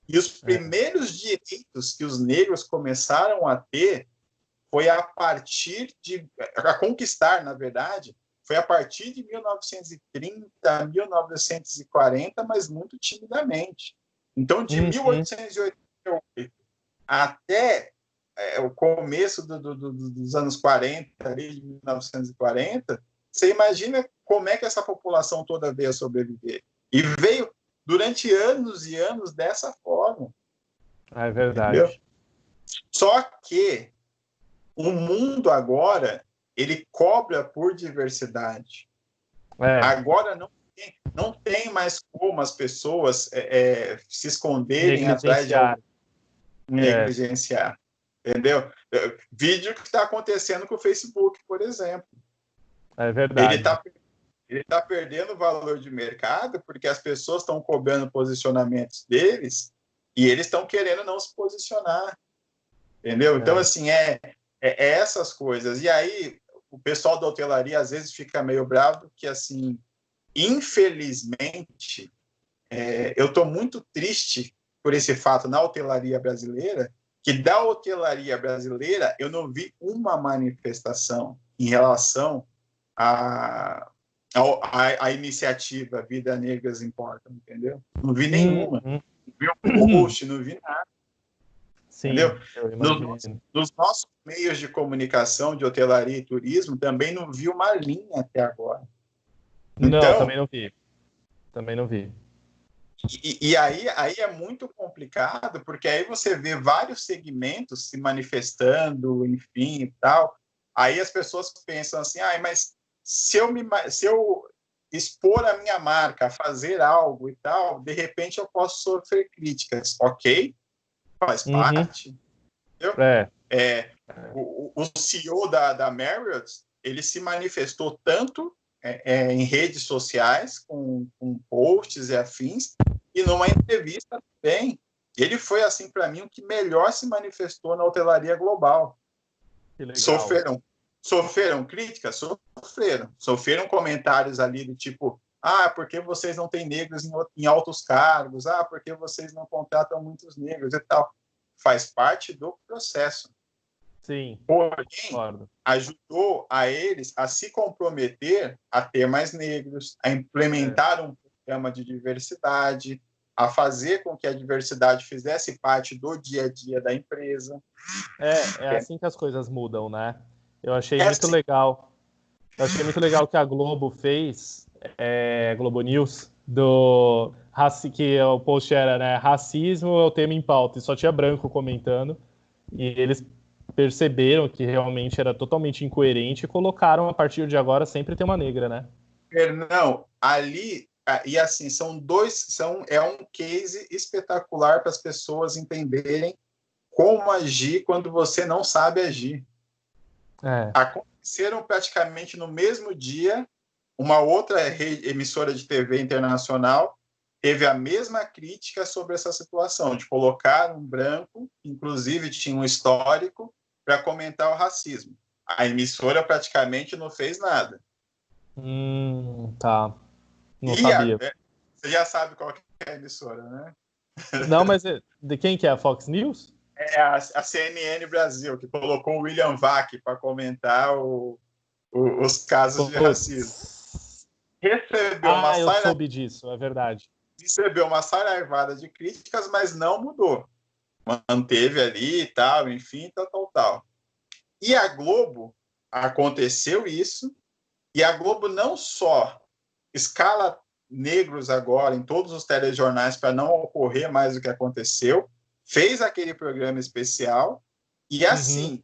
E os é. primeiros é. direitos que os negros começaram a ter foi a partir de a conquistar, na verdade, foi a partir de 1930, 1940, mas muito timidamente. Então, de uhum. 1888 até é, o começo do, do, do, dos anos 40, ali, de 1940, você imagina como é que essa população toda veio a sobreviver. E veio durante anos e anos dessa forma. É verdade. Entendeu? Só que o mundo agora, ele cobra por diversidade. É. Agora não tem, não tem mais como as pessoas é, é, se esconderem atrás de negligenciar. Entendeu? É, vídeo que está acontecendo com o Facebook, por exemplo. É verdade. Ele está ele tá perdendo valor de mercado porque as pessoas estão cobrando posicionamentos deles e eles estão querendo não se posicionar. Entendeu? Então, é. assim, é, é, é, essas coisas. E aí, o pessoal da hotelaria às vezes fica meio bravo, que, assim, infelizmente, é, eu estou muito triste por esse fato na hotelaria brasileira, que da hotelaria brasileira eu não vi uma manifestação em relação à a, a, iniciativa Vida Negras Importa, entendeu? Não vi nenhuma. Uhum. Não vi um post, não vi nada. Sim, entendeu? Nos, nos, nossos meios de comunicação de hotelaria e turismo também não vi uma linha até agora. Não, então, também não vi. Também não vi. E, e, aí, aí é muito complicado, porque aí você vê vários segmentos se manifestando, enfim e tal. Aí as pessoas pensam assim, ah, mas se eu, me, se eu expor a minha marca, fazer algo e tal, de repente eu posso sofrer críticas. Ok, faz uhum. parte. É. é o, o CEO da, da Marriott, ele se manifestou tanto é, é, em redes sociais, com, com posts e afins, e numa entrevista também. Ele foi, assim, para mim, o que melhor se manifestou na hotelaria global. Sofreram, sofreram críticas? Sofreram. Sofreram comentários ali do tipo, ah, porque vocês não têm negros em, em altos cargos? Ah, porque vocês não contratam muitos negros e tal. Faz parte do processo. Sim. Porém, concordo. ajudou a eles a se comprometer a ter mais negros, a implementar é. um programa de diversidade, a fazer com que a diversidade fizesse parte do dia a dia da empresa. É, é, é. assim que as coisas mudam, né? Eu achei é muito assim. legal. Eu achei muito legal que a Globo fez, é, Globo News, do que o post era, né? Racismo é o tema em pauta, e só tinha branco comentando. E eles perceberam que realmente era totalmente incoerente e colocaram a partir de agora sempre ter uma negra, né? Não, ali e assim são dois, são é um case espetacular para as pessoas entenderem como agir quando você não sabe agir. É. Aconteceram praticamente no mesmo dia uma outra emissora de TV internacional teve a mesma crítica sobre essa situação de colocar um branco, inclusive tinha um histórico para comentar o racismo. A emissora praticamente não fez nada. Hum, tá. Não e sabia. A, você já sabe qual é a emissora, né? Não, mas é, de quem que é? A Fox News? É a, a CNN Brasil, que colocou o William Vac para comentar o, o, os casos de racismo. Recebeu ah, uma eu saia... soube disso, é verdade. Recebeu uma saraivada de críticas, mas não mudou manteve ali e tal, enfim, tal, tal, tal. E a Globo, aconteceu isso, e a Globo não só escala negros agora em todos os telejornais para não ocorrer mais o que aconteceu, fez aquele programa especial, e uhum. assim, uhum.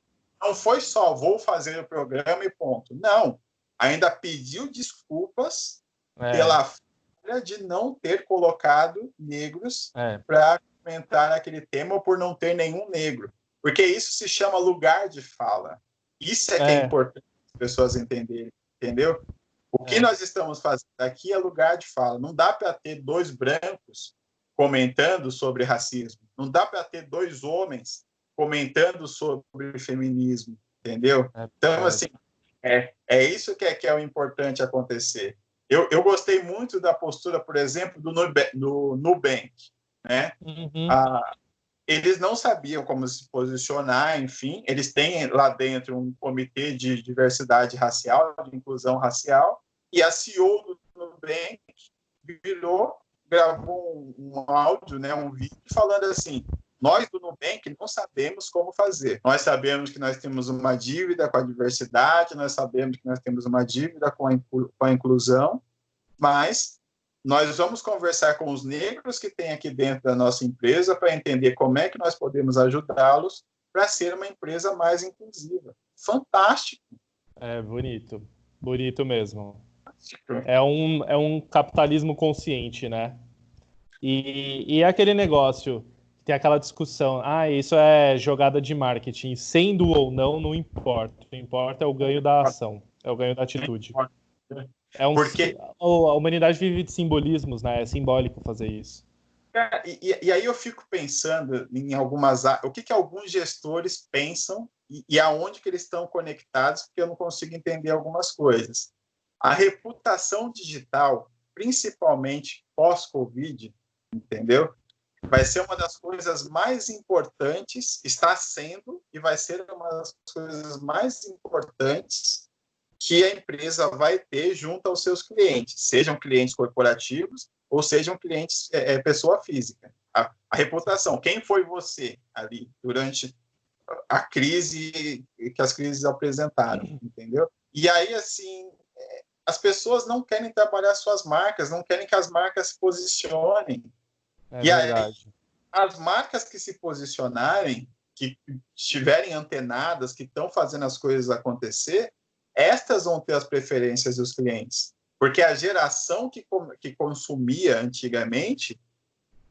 não foi só vou fazer o programa e ponto. Não, ainda pediu desculpas é. pela falha de não ter colocado negros é. para comentar naquele tema ou por não ter nenhum negro. Porque isso se chama lugar de fala. Isso é que é, é importante as pessoas entenderem, entendeu? O que é. nós estamos fazendo aqui é lugar de fala. Não dá para ter dois brancos comentando sobre racismo. Não dá para ter dois homens comentando sobre feminismo, entendeu? É então, assim, é, é isso que é, que é o importante acontecer. Eu, eu gostei muito da postura, por exemplo, do Nubank né? Uhum. Ah, eles não sabiam como se posicionar, enfim, eles têm lá dentro um comitê de diversidade racial, de inclusão racial, e a CEO do Nubank virou, gravou um, um áudio, né, um vídeo falando assim, nós do Nubank não sabemos como fazer. Nós sabemos que nós temos uma dívida com a diversidade, nós sabemos que nós temos uma dívida com a, com a inclusão, mas nós vamos conversar com os negros que tem aqui dentro da nossa empresa para entender como é que nós podemos ajudá-los para ser uma empresa mais inclusiva. Fantástico. É bonito, bonito mesmo. É um, é um capitalismo consciente, né? E, e é aquele negócio, tem aquela discussão, ah, isso é jogada de marketing, sendo ou não, não importa. O que importa é o ganho da ação, é o ganho da atitude. É um, Porque... A humanidade vive de simbolismos, né? É simbólico fazer isso. É, e, e, aí eu fico pensando em algumas... O que, que alguns gestores pensam e, e aonde que eles estão conectados, porque eu não consigo entender algumas coisas. A reputação digital, principalmente pós-Covid, entendeu? Vai ser uma das coisas mais importantes, está sendo e vai ser uma das coisas mais importantes que a empresa vai ter junto aos seus clientes, sejam clientes corporativos ou sejam clientes é, é, pessoa física. A, a, reputação, quem foi você ali durante a crise que as crises apresentaram, entendeu? E aí, assim, é, as pessoas não querem trabalhar suas marcas, não querem que as marcas se posicionem. É e aí, as marcas que se posicionarem, que estiverem antenadas, que estão fazendo as coisas acontecer, estas vão ter as preferências dos clientes. Porque a geração que, que consumia antigamente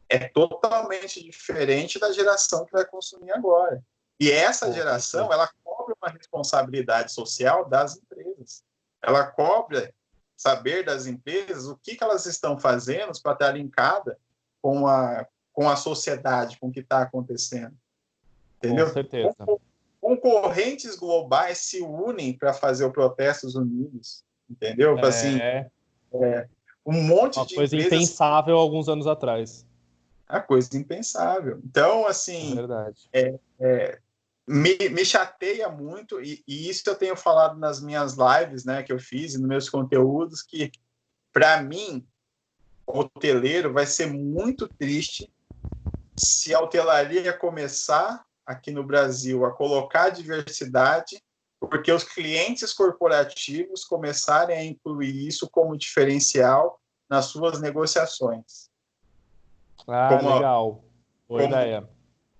é totalmente diferente da geração que vai consumir agora. E essa geração, ela cobre uma responsabilidade social das empresas. Ela cobre saber das empresas o que, que elas estão fazendo para estar linkada com a, com a sociedade, com o que está acontecendo. Entendeu? Com certeza. Concorrentes globais se unem para fazer o Protestos Unidos. Entendeu? É... Assim, é, um monte Uma de coisa empresas... impensável alguns anos atrás. A coisa impensável. Então, assim, é, é, é me, me chateia muito, e, e, isso eu tenho falado nas minhas lives né, que eu fiz, nos meus conteúdos, que para mim, hoteleiro, vai ser muito triste se a hotelaria começar aqui no Brasil a colocar diversidade, porque os clientes corporativos começarem a incluir isso como diferencial nas suas negociações. Ah, como, legal. Boa como, ideia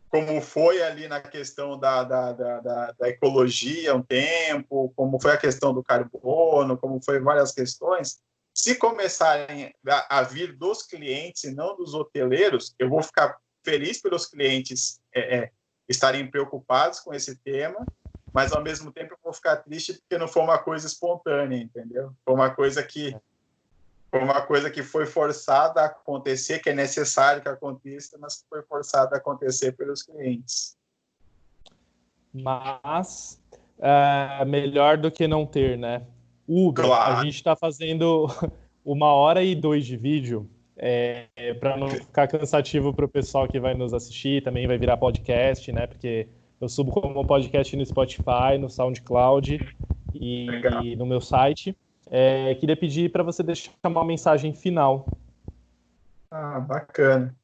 como foi ali na questão da, da, da, da, da ecologia um tempo, como foi a questão do carbono, como foi várias questões, se começarem a, a, vir dos clientes e não dos hoteleiros, eu vou ficar feliz pelos clientes é, é, estarem preocupados com esse tema, mas ao mesmo tempo eu vou ficar triste porque não foi uma coisa espontânea, entendeu? Foi uma coisa que foi uma coisa que foi forçada a acontecer, que é necessário que aconteça, mas que foi forçada a acontecer pelos clientes. Mas é melhor do que não ter, né? Uber, claro. a gente está fazendo uma hora e dois de vídeo é, é para não ficar cansativo para o pessoal que vai nos assistir, também vai virar podcast, né? Porque eu subo como podcast no Spotify, no SoundCloud e, e no meu site. É, queria pedir para você deixar uma mensagem final. Ah, bacana.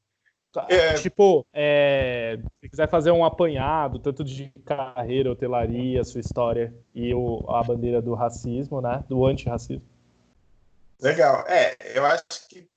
Tá, é... Tipo, é, se quiser fazer um apanhado, tanto de carreira, hotelaria, sua história e o, a bandeira do racismo, né? Do antirracismo. Legal. É, eu acho que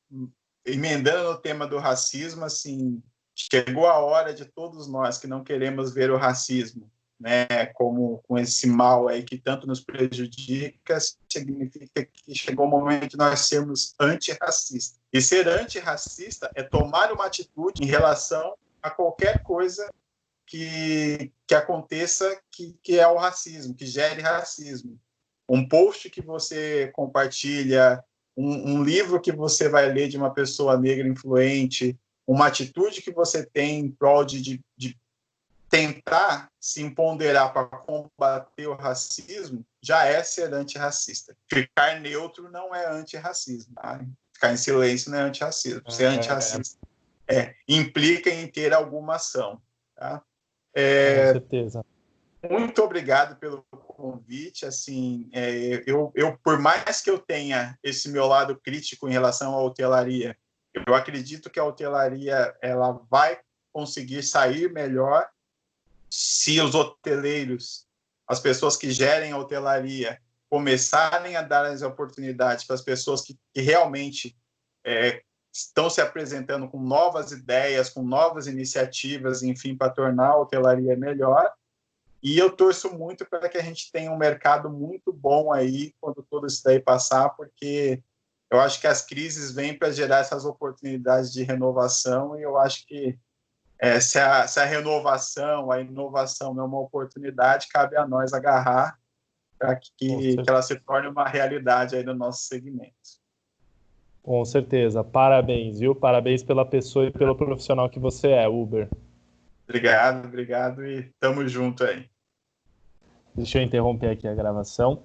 emendando o tema do racismo, assim, chegou a hora de todos nós que não queremos ver o racismo né, como com esse mal aí que tanto nos prejudica, significa que chegou o momento de nós sermos antirracistas. E ser antirracista é tomar uma atitude em relação a qualquer coisa que, que aconteça que, que é o racismo, que gere racismo. Um post que você compartilha, um, um livro que você vai ler de uma pessoa negra influente, uma atitude que você tem em prol de, de, de tentar se empoderar para combater o racismo já é ser antirracista. Ficar neutro não é antirracismo. Tá? Ficar em silêncio não é antirracismo. Ser é, antirracista é, é, implica em ter alguma ação. Tá? É, Com certeza. Muito obrigado pelo convite. Assim, é, eu, eu, por mais que eu tenha esse meu lado crítico em relação à hotelaria, eu acredito que a hotelaria ela vai conseguir sair melhor se os hoteleiros, as pessoas que gerem a hotelaria, começarem a dar as oportunidades para as pessoas que, que realmente é, estão se apresentando com novas ideias, com novas iniciativas, enfim, para tornar a hotelaria melhor. E eu torço muito para que a gente tenha um mercado muito bom aí quando tudo isso daí passar, porque eu acho que as crises vêm para gerar essas oportunidades de renovação e eu acho que é, se, a, se a renovação, a inovação é uma oportunidade, cabe a nós agarrar para que, que ela se torne uma realidade aí no nosso segmento. Com certeza. Parabéns, viu? Parabéns pela pessoa e pelo profissional que você é, Uber. Obrigado, obrigado e tamo junto aí. Deixa eu interromper aqui a gravação.